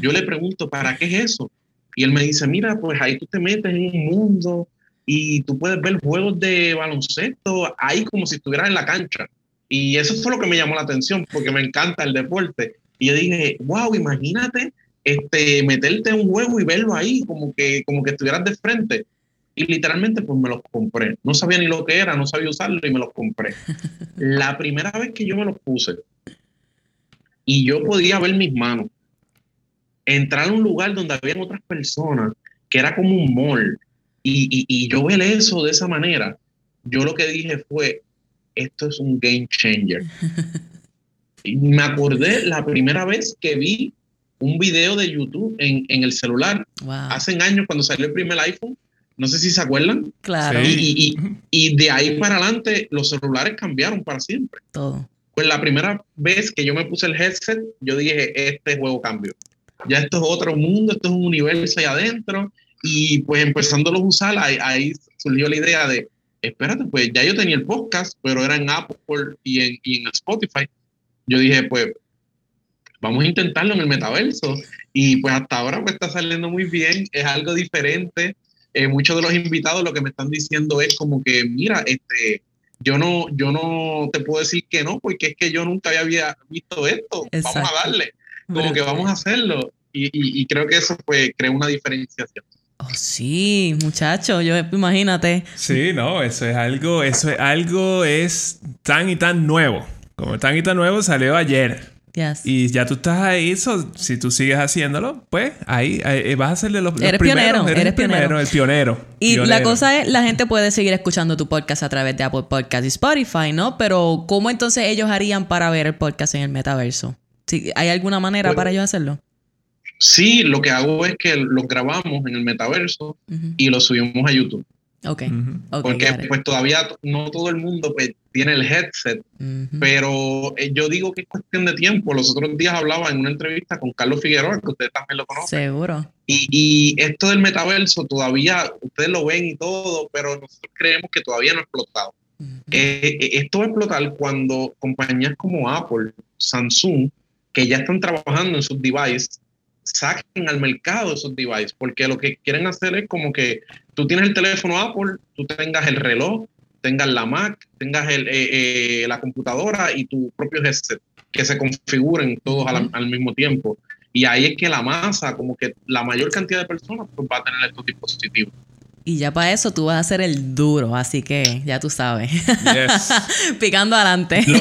yo le pregunto, ¿para qué es eso? Y él me dice, mira, pues ahí tú te metes en un mundo y tú puedes ver juegos de baloncesto ahí como si estuvieras en la cancha. Y eso fue lo que me llamó la atención, porque me encanta el deporte. Y yo dije, wow, imagínate este, meterte en un juego y verlo ahí, como que, como que estuvieras de frente. Y literalmente, pues me los compré. No sabía ni lo que era, no sabía usarlo y me los compré. La primera vez que yo me los puse y yo podía ver mis manos, entrar a un lugar donde había otras personas, que era como un mall, y, y, y yo ver eso de esa manera, yo lo que dije fue, esto es un game changer. Y me acordé la primera vez que vi un video de YouTube en, en el celular. Hace años cuando salió el primer iPhone, no sé si se acuerdan. Claro. Y, y, y, de ahí para adelante los celulares cambiaron para siempre. Todo. Pues la primera vez que yo me puse el headset, yo dije, este juego cambió. Ya esto es otro mundo, esto es un universo ahí adentro. Y pues empezándolo a usar, ahí, ahí surgió la idea de, espérate, pues ya yo tenía el podcast, pero era en Apple y en, y en Spotify. Yo dije, pues vamos a intentarlo en el metaverso. Y pues hasta ahora pues está saliendo muy bien, es algo diferente. Eh, muchos de los invitados lo que me están diciendo es como que, mira, este, yo no, yo no te puedo decir que no, porque es que yo nunca había visto esto. Exacto. Vamos a darle, como que vamos a hacerlo. Y, y, y creo que eso pues crea una diferenciación. Oh, sí, muchacho, yo imagínate. Sí, no, eso es algo, eso es algo, es tan y tan nuevo. Como tan y tan nuevo salió ayer. Yes. Y ya tú estás ahí, so, si tú sigues haciéndolo, pues ahí, ahí vas a ser de los, los eres primeros. Pionero, eres, eres primero, pionero. el pionero. Y pionero. la cosa es, la gente puede seguir escuchando tu podcast a través de Apple Podcast y Spotify, ¿no? Pero ¿cómo entonces ellos harían para ver el podcast en el metaverso? ¿Sí, ¿Hay alguna manera bueno, para ellos hacerlo? Sí, lo que hago es que los grabamos en el metaverso uh -huh. y los subimos a YouTube. Ok. Uh -huh. okay Porque pues todavía no todo el mundo pues, tiene el headset, uh -huh. pero eh, yo digo que es cuestión de tiempo. Los otros días hablaba en una entrevista con Carlos Figueroa, que ustedes también lo conocen. Seguro. Y, y esto del metaverso todavía, ustedes lo ven y todo, pero nosotros creemos que todavía no ha explotado. Uh -huh. eh, esto va a explotar cuando compañías como Apple, Samsung, que ya están trabajando en sus devices, saquen al mercado esos devices, porque lo que quieren hacer es como que tú tienes el teléfono Apple, tú tengas el reloj, tengas la Mac, tengas el, eh, eh, la computadora y tu propio headset, que se configuren todos al, al, mismo tiempo. Y ahí es que la masa, como que la mayor cantidad de personas, pues va a tener estos dispositivos. Y ya para eso tú vas a ser el duro, así que ya tú sabes. Yes. Picando adelante. Lo,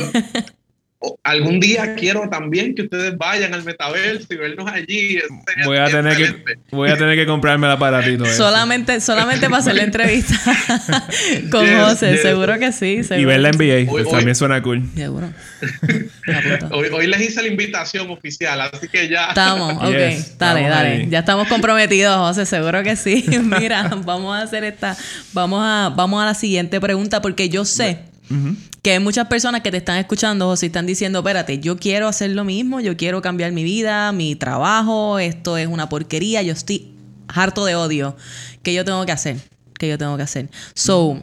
algún día quiero también que ustedes vayan al metaverso y vernos allí. Voy a, tener que, voy a tener que comprarme el aparatito. Solamente, solamente para hacer la entrevista con José, seguro que sí. Y ver la NBA, pues también suena cool. Seguro. hoy, les hice la invitación oficial, así que ya. Estamos, ok. dale, dale. Ya estamos comprometidos, José, seguro que sí. Mira, vamos a hacer esta. Vamos a, vamos a la siguiente pregunta, porque yo sé que hay muchas personas que te están escuchando o si están diciendo, espérate, yo quiero hacer lo mismo, yo quiero cambiar mi vida, mi trabajo, esto es una porquería, yo estoy harto de odio. ¿Qué yo tengo que hacer? ¿Qué yo tengo que hacer? So...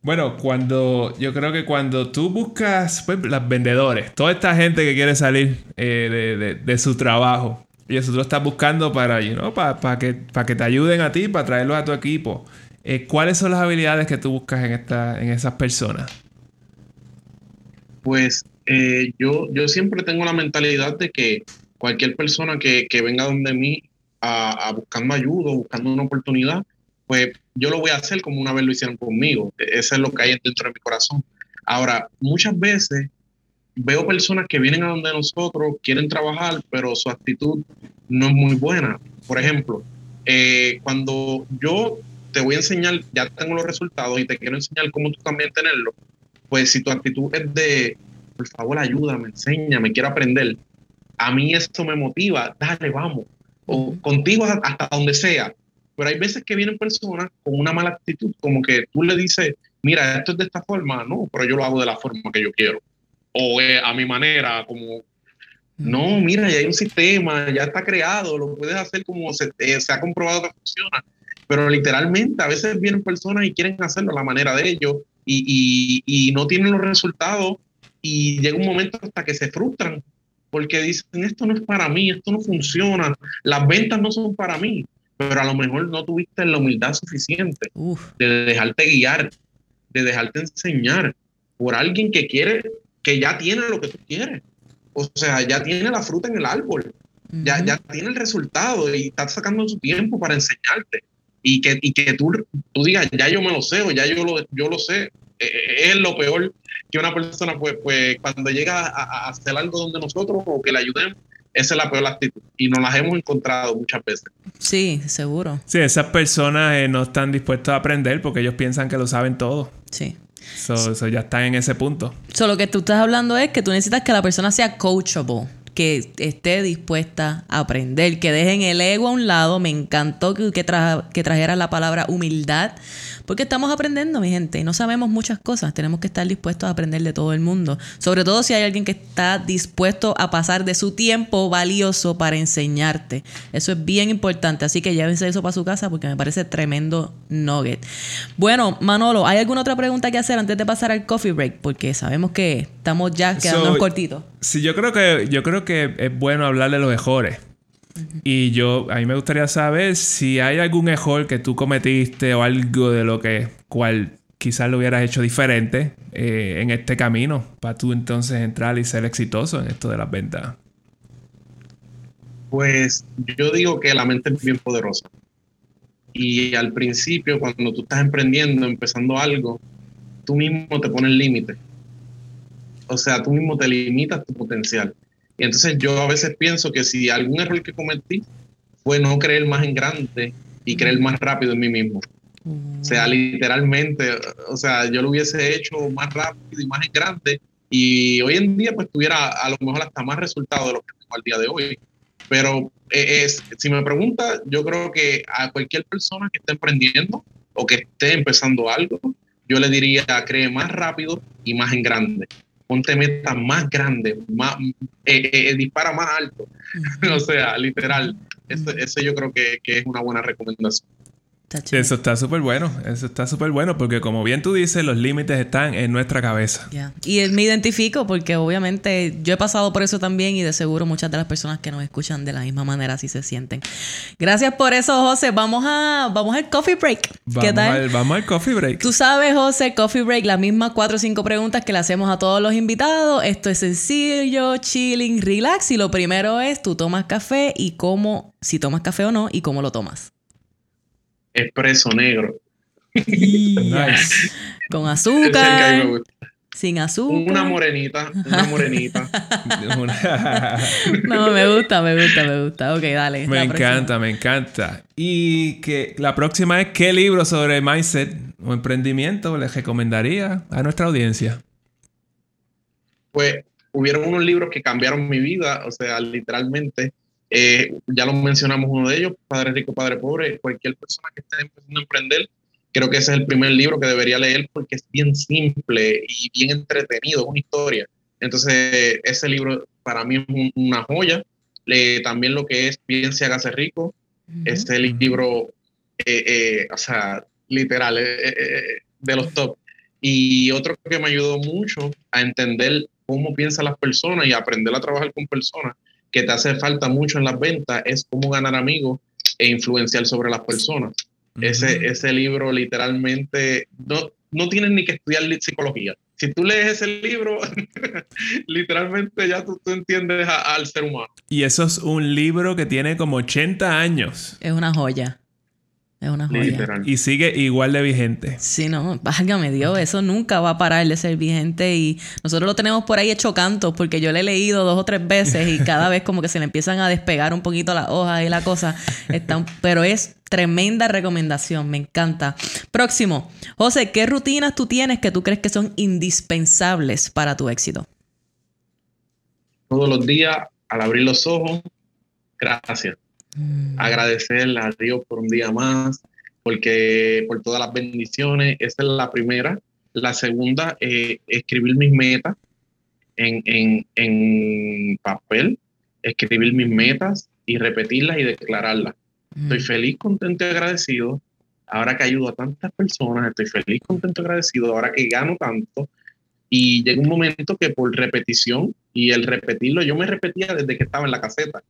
Bueno, cuando yo creo que cuando tú buscas pues, las vendedores, toda esta gente que quiere salir eh, de, su trabajo, y eso tú lo estás buscando para, you para, que, para que te ayuden a ti, para traerlos a tu equipo. Eh, ¿Cuáles son las habilidades que tú buscas en, esta, en esas personas? Pues eh, yo, yo siempre tengo la mentalidad de que cualquier persona que, que venga donde mí a, a, buscando ayuda, buscando una oportunidad, pues yo lo voy a hacer como una vez lo hicieron conmigo. E, eso es lo que hay dentro de mi corazón. Ahora, muchas veces veo personas que vienen a donde nosotros quieren trabajar, pero su actitud no es muy buena. Por ejemplo, eh, cuando yo te voy a enseñar, ya tengo los resultados y te quiero enseñar cómo tú también tenerlo, pues si tu actitud es de, por favor, ayúdame, enséñame, quiero aprender, a mí esto me motiva, dale, vamos, o contigo hasta donde sea. Pero hay veces que vienen personas con una mala actitud, como que tú le dices, mira, esto es de esta forma, no, pero yo lo hago de la forma que yo quiero. O a mi manera, como, no, mira, ya hay un sistema, ya está creado, lo puedes hacer como se, eh, se ha comprobado que funciona pero literalmente a veces vienen personas y quieren hacerlo a la manera de ellos y, y, no tienen los resultados y llega un momento hasta que se frustran porque dicen, esto no es para mí, esto no funciona, las ventas no son para mí, pero a lo mejor no tuviste la humildad suficiente de dejarte guiar, de dejarte enseñar por alguien que quiere, que ya tiene lo que tú quieres. O sea, ya tiene la fruta en el árbol, ya, ya tiene el resultado y está sacando su tiempo para enseñarte y que, y que tú, tú digas, ya yo me lo sé o ya yo lo, yo lo sé, eh, eh, es lo peor que una persona, pues, pues cuando llega a, hacer algo donde nosotros o que le ayudemos, esa es la peor actitud y nos las hemos encontrado muchas veces. Sí, seguro. Sí, esas personas eh, no están dispuestas a aprender porque ellos piensan que lo saben todo. Sí. Eso ya están en ese punto. Solo que tú estás hablando es que tú necesitas que la persona sea coachable que esté dispuesta a aprender, que dejen el ego a un lado. Me encantó que, que, que trajera la palabra humildad, porque estamos aprendiendo, mi gente, y no sabemos muchas cosas. Tenemos que estar dispuestos a aprender de todo el mundo. Sobre todo si hay alguien que está dispuesto a pasar de su tiempo valioso para enseñarte. Eso es bien importante. Así que llévense eso para su casa porque me parece tremendo nugget. Bueno, Manolo, ¿hay alguna otra pregunta que hacer antes de pasar al coffee break? Porque sabemos que estamos ya quedando cortitos. Sí, yo creo que, yo creo que es bueno hablar de los mejores. Y yo, a mí me gustaría saber si hay algún error que tú cometiste o algo de lo que cual quizás lo hubieras hecho diferente eh, en este camino para tú entonces entrar y ser exitoso en esto de las ventas. Pues yo digo que la mente es bien poderosa. Y al principio, cuando tú estás emprendiendo, empezando algo, tú mismo te pones límite. O sea, tú mismo te limitas tu potencial. Y entonces yo a veces pienso que si algún error que cometí fue no creer más en grande y creer más rápido en mí mismo. O sea, literalmente, o sea, yo lo hubiese hecho más rápido y más en grande y hoy en día pues tuviera a lo mejor hasta más resultados de lo que tengo al día de hoy. Pero eh, es, si me pregunta, yo creo que a cualquier persona que esté emprendiendo o que esté empezando algo, yo le diría cree más rápido y más en grande ponte metas más grandes, más, eh, eh, dispara más alto. o sea, literal, ese, yo creo que, que es una buena recomendación. Eso está súper bueno, eso está súper bueno porque como bien tú dices, los límites están en nuestra cabeza. Y me identifico porque obviamente yo he pasado por eso también y de seguro muchas de las personas que nos escuchan de la misma manera así se sienten. Gracias por eso, José. Vamos a vamos al coffee break. ¿Qué tal? Al, vamos al coffee break. Tú sabes, José, coffee break, las mismas cuatro o cinco preguntas que le hacemos a todos los invitados. Esto es sencillo, chilling, relax y lo primero es tú tomas café y cómo, si tomas café o no y cómo lo tomas expreso negro. Con azúcar. sin azúcar. Una morenita, una morenita. no, me gusta, me gusta, me gusta. Ok, dale. Me encanta, me encanta. Y que la próxima es qué libro sobre mindset o emprendimiento les recomendaría a nuestra audiencia. Pues hubieron unos libros que cambiaron mi vida, o sea, literalmente. Eh, ya lo mencionamos uno de ellos, Padre Rico, Padre Pobre. Cualquier persona que esté empezando a emprender creo que ese es el primer libro que debería leer porque es bien simple y bien entretenido, es una historia. Entonces, ese libro para mí es una joya. también lo que es Piense, hágase rico. Este libro, eh, eh, o sea, literal, eh, de los top. Y otro que me ayudó mucho a entender cómo piensan las personas y aprender a trabajar con personas, que te hace falta mucho en las ventas, es cómo ganar amigos e influenciar sobre las personas. Ese, ese libro literalmente no, no tienes ni que estudiar psicología. Si tú lees ese libro, literalmente ya tú, entiendes al ser humano. Y eso es un libro que tiene como 80 años. Es una joya. Es una joya. Y sigue igual de vigente. Sí, no, válgame Dios, eso nunca va a parar de ser vigente y nosotros lo tenemos por ahí hecho canto porque yo le he leído dos o tres veces y cada vez como que se le empiezan a despegar un poquito las hojas y la cosa. pero es tremenda recomendación, me encanta. Próximo, José, ¿qué rutinas tú tienes que tú crees que son indispensables para tu éxito? Todos los días, al abrir los ojos, gracias Mm. Agradecerle a Dios por un día más, porque por todas las bendiciones. Esa es la primera. La segunda, eh, escribir mis metas en, en, en, papel, escribir mis metas y repetirlas y declararlas. Estoy mm. feliz, contento y agradecido. Ahora que ayudo a tantas personas, estoy feliz, contento y agradecido. Ahora que gano tanto. Y llega un momento que por repetición y el repetirlo, yo me repetía desde que estaba en la caseta.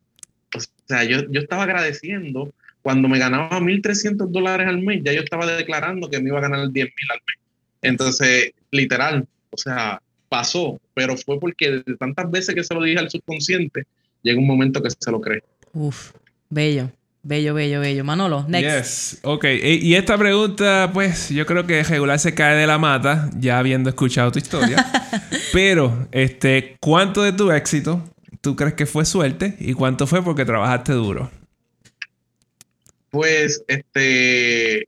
O sea, yo, yo estaba agradeciendo cuando me ganaba 1.300 dólares al mes, ya yo estaba declarando que me iba a ganar 10.000 al mes. Entonces, literal, o sea, pasó, pero fue porque de tantas veces que se lo dije al subconsciente, llega un momento que se lo cree. Uf, bello. Bello, bello, bello. Manolo, next. Yes. Ok. Y esta pregunta, pues, yo creo que regular se cae de la mata, ya habiendo escuchado tu historia. Pero, este, ¿cuánto de tu éxito tú crees que fue suerte y cuánto fue porque trabajaste duro? Pues, este,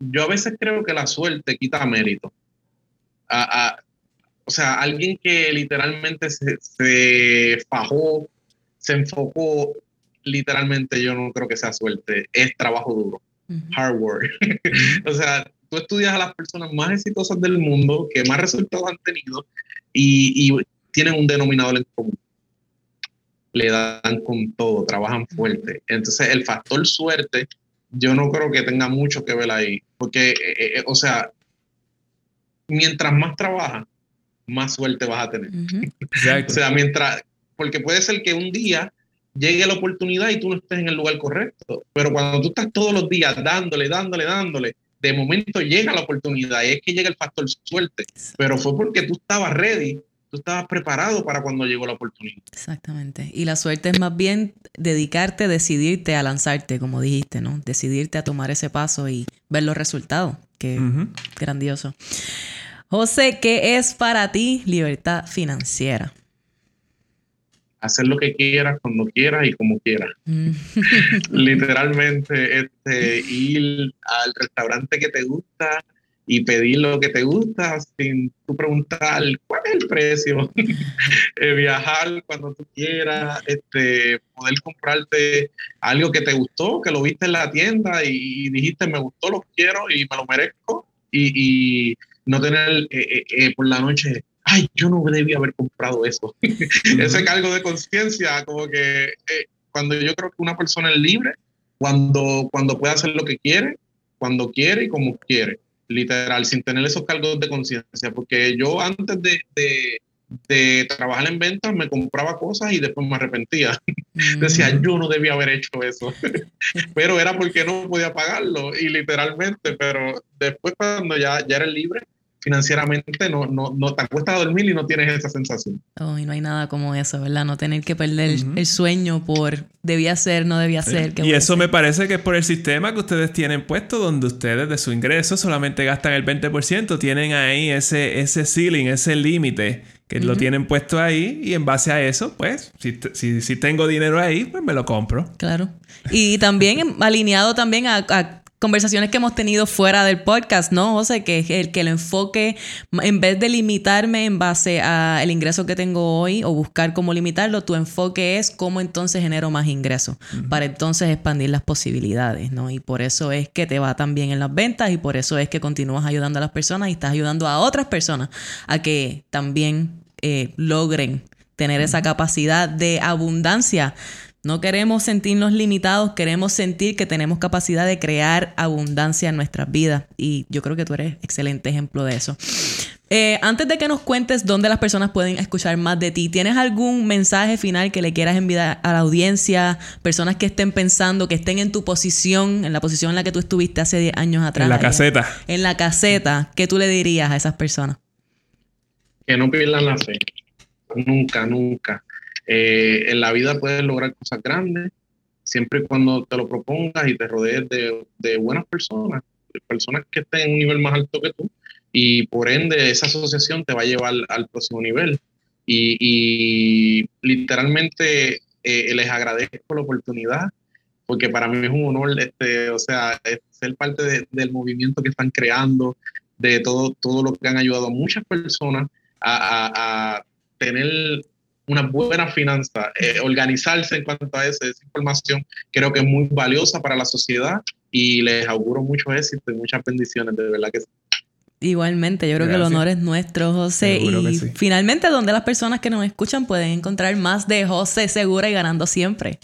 yo a veces creo que la suerte quita mérito. o sea, alguien que literalmente se, fajó, se enfocó, literalmente yo no creo que sea suerte, es trabajo duro, hard work. o sea, tú estudias a las personas más exitosas del mundo, que más resultados han tenido y, y tienen un denominador en común le dan con todo, trabajan fuerte. Entonces, el factor suerte, yo no creo que tenga mucho que ver ahí, porque, eh, eh, o sea, mientras más trabajas, más suerte vas a tener. o sea, mientras, porque puede ser que un día llegue la oportunidad y tú no estés en el lugar correcto, pero cuando tú estás todos los días dándole, dándole, dándole, de momento llega la oportunidad y es que llega el factor suerte, pero fue porque tú estabas ready tú estabas preparado para cuando llegó la oportunidad. Exactamente. Y la suerte es más bien dedicarte, decidirte a lanzarte, como dijiste, ¿no? Decidirte a tomar ese paso y ver los resultados. Que grandioso. José, ¿qué es para ti libertad financiera? Hacer lo que quieras, cuando quieras y como quieras. Mm. Literalmente, este, ir al restaurante que te gusta, y pedir lo que te gusta sin tú preguntar cuál es el precio. Eh, viajar cuando tú quieras, este, poder comprarte algo que te gustó, que lo viste en la tienda y, dijiste me gustó, lo quiero y me lo merezco. Y, no tener eh, eh, por la noche, ay, yo no debía haber comprado eso. Ese cargo de conciencia, como que cuando yo creo que una persona es libre, cuando, cuando puede hacer lo que quiere, cuando quiere y como quiere literal, sin tener esos cargos de conciencia, porque yo antes de, de, trabajar en ventas me compraba cosas y después me arrepentía. Decía, mm. yo no debía haber hecho eso, pero era porque no podía pagarlo y literalmente, pero después cuando ya, ya eres libre, financieramente no, no, no te acuestas a dormir y no tienes esa sensación. Oh, y no hay nada como eso, ¿verdad? No tener que perder el sueño por debía ser, no debía ser. y eso me parece que es por el sistema que ustedes tienen puesto, donde ustedes de su ingreso solamente gastan el 20%, tienen ahí ese, ese ceiling, ese límite que lo tienen puesto ahí y en base a eso, pues, si, si, si, tengo dinero ahí, pues me lo compro. Claro. Y también alineado también a conversaciones que hemos tenido fuera del podcast, ¿no? José? Que el que el enfoque, en vez de limitarme en base al ingreso que tengo hoy o buscar cómo limitarlo, tu enfoque es cómo entonces genero más ingresos para entonces expandir las posibilidades, ¿no? Y por eso es que te va tan bien en las ventas y por eso es que continúas ayudando a las personas y estás ayudando a otras personas a que también eh, logren tener esa capacidad de abundancia no queremos sentirnos limitados, queremos sentir que tenemos capacidad de crear abundancia en nuestras vidas. Y yo creo que tú eres excelente ejemplo de eso. Eh, antes de que nos cuentes dónde las personas pueden escuchar más de ti, ¿tienes algún mensaje final que le quieras enviar a la audiencia? Personas que estén pensando, que estén en tu posición, en la posición en la que tú estuviste hace 10 años atrás. En la caseta. En la caseta. ¿Qué tú le dirías a esas personas? Que no pierdan la fe. Nunca, nunca. Eh, en la vida puedes lograr cosas grandes siempre y cuando te lo propongas y te rodees de, buenas personas, personas que estén en un nivel más alto que tú y por ende esa asociación te va a llevar al próximo nivel. Y, literalmente eh, les agradezco la oportunidad porque para mí es un honor, este, o sea, ser parte del movimiento que están creando, de todo, todo lo que han ayudado a muchas personas a, a tener una buena finanza, eh, organizarse en cuanto a esa, información, creo que es muy valiosa para la sociedad y les auguro mucho éxito y muchas bendiciones, de verdad que sí. Igualmente, yo creo que el honor es nuestro, José. y finalmente, donde las personas que nos escuchan pueden encontrar más de José Segura y ganando siempre.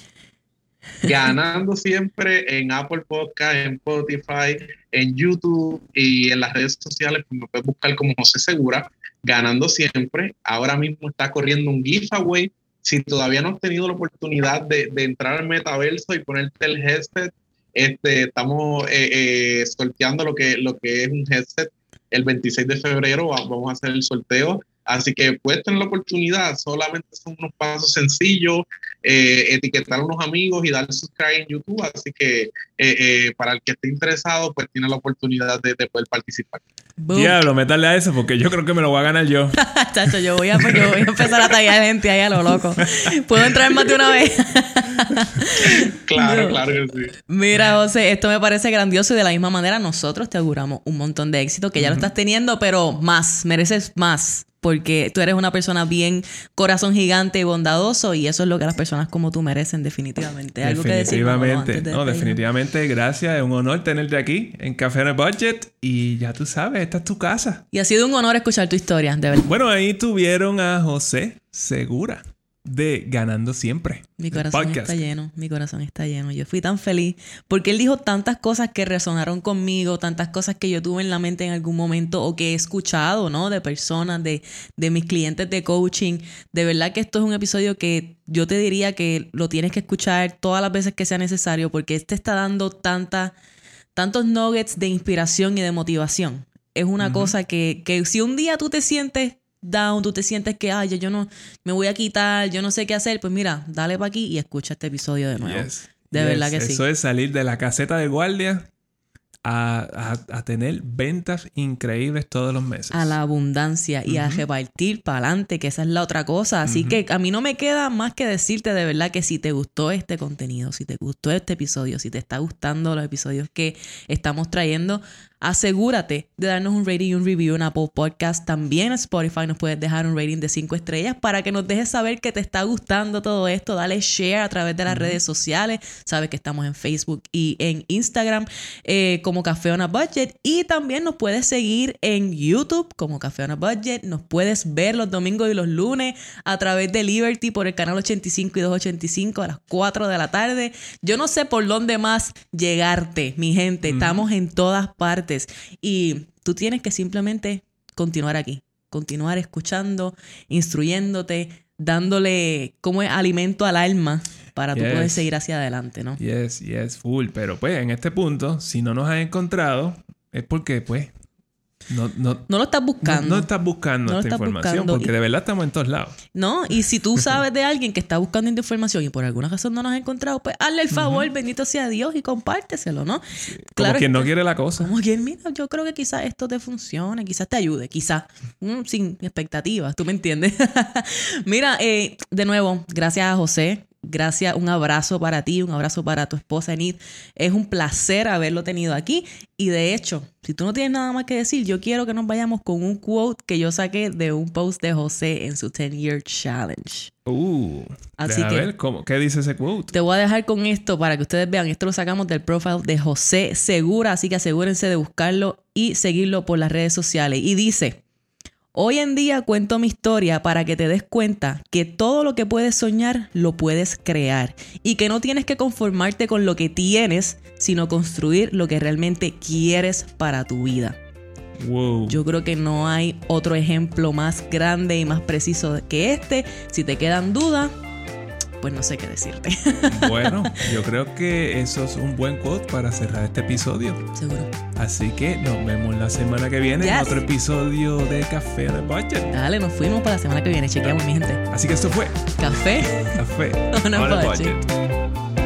Ganando siempre en Apple Podcast, en Spotify, en YouTube y en las redes sociales, pues me puedes buscar como José Segura ganando siempre. Ahora mismo está corriendo un giveaway. Si todavía no has tenido la oportunidad de, entrar al metaverso y ponerte el headset, este, estamos eh, eh, sorteando lo que, lo que es un headset el 26 de febrero. Vamos a hacer el sorteo Así que puedes tener la oportunidad, solamente son unos pasos sencillos, eh, etiquetar a unos amigos y darle subscribe en YouTube. Así que eh, eh, para el que esté interesado, pues tiene la oportunidad de, poder participar. Diablo, métale a eso porque yo creo que me lo voy a ganar yo. Chacho, yo voy, a, yo voy a empezar a tallar gente ahí a lo loco. ¿Puedo entrar más de una vez? claro, claro que sí. Mira, José, esto me parece grandioso y de la misma manera nosotros te auguramos un montón de éxito que ya lo estás teniendo, pero más, mereces más porque tú eres una persona bien corazón gigante y bondadoso y eso es lo que las personas como tú merecen definitivamente. ¿Algo definitivamente, que no, definitivamente, gracias, es un honor tenerte aquí en Café en el Budget y ya tú sabes, esta es tu casa. Y ha sido un honor escuchar tu historia, de verdad. Bueno, ahí tuvieron a José Segura de Ganando Siempre. Mi corazón está lleno, mi corazón está lleno. Yo fui tan feliz porque él dijo tantas cosas que resonaron conmigo, tantas cosas que yo tuve en la mente en algún momento o que he escuchado, ¿no? De personas, de, de mis clientes de coaching. De verdad que esto es un episodio que yo te diría que lo tienes que escuchar todas las veces que sea necesario porque este está dando tanta, tantos nuggets de inspiración y de motivación. Es una cosa que, que si un día tú te sientes down, tú te sientes que, ay, yo no me voy a quitar, yo no sé qué hacer, pues mira, dale para aquí y escucha este episodio de nuevo. De verdad que sí. Eso es salir de la caseta de guardia a, tener ventas increíbles todos los meses. A la abundancia y a repartir para adelante, que esa es la otra cosa. Así que a mí no me queda más que decirte de verdad que si te gustó este contenido, si te gustó este episodio, si te está gustando los episodios que estamos trayendo, asegúrate de darnos un rating y un review en Apple Podcast. También en Spotify nos puedes dejar un rating de 5 estrellas para que nos dejes saber que te está gustando todo esto. Dale share a través de las redes sociales. Sabes que estamos en Facebook y en Instagram eh, como Café on a Budget. Y también nos puedes seguir en YouTube como Café on a Budget. Nos puedes ver los domingos y los lunes a través de Liberty por el canal 85 y 285 a las 4 de la tarde. Yo no sé por dónde más llegarte, mi gente. Estamos en todas partes. Y tú tienes que simplemente continuar aquí, continuar escuchando, instruyéndote, dándole como alimento al alma para tú poder seguir hacia adelante, ¿no? Yes, yes, full. Pero pues en este punto, si no nos has encontrado, es porque pues No, no, no lo estás buscando. No, estás buscando esta información porque de verdad estamos en todos lados. No, y si tú sabes de alguien que está buscando esta información y por alguna razón no nos ha encontrado, pues hazle el favor, bendito sea Dios, y compárteselo, ¿no? Claro, como quien no quiere la cosa. Como quien, mira, yo creo que quizás esto te funcione, quizás te ayude, quizás, mm, sin expectativas, tú me entiendes. mira, eh, de nuevo, gracias a José Gracias, un abrazo para ti, un abrazo para tu esposa Enid. Es un placer haberlo tenido aquí. Y de hecho, si tú no tienes nada más que decir, yo quiero que nos vayamos con un quote que yo saqué de un post de José en su 10 Year Challenge. Uh, así que. Ver, ¿cómo? ¿Qué dice ese quote? Te voy a dejar con esto para que ustedes vean. Esto lo sacamos del profile de José Segura, así que asegúrense de buscarlo y seguirlo por las redes sociales. Y dice. Hoy en día cuento mi historia para que te des cuenta que todo lo que puedes soñar lo puedes crear y que no tienes que conformarte con lo que tienes, sino construir lo que realmente quieres para tu vida. Yo creo que no hay otro ejemplo más grande y más preciso que este. Si te quedan dudas, pues no sé qué decirte. Bueno, yo creo que eso es un buen quote para cerrar este episodio. Seguro. Así que nos vemos la semana que viene en otro episodio de Café a Budget. Dale, nos fuimos para la semana que viene. Chequeamos, mi gente. Así que esto fue Café. Café a, budget.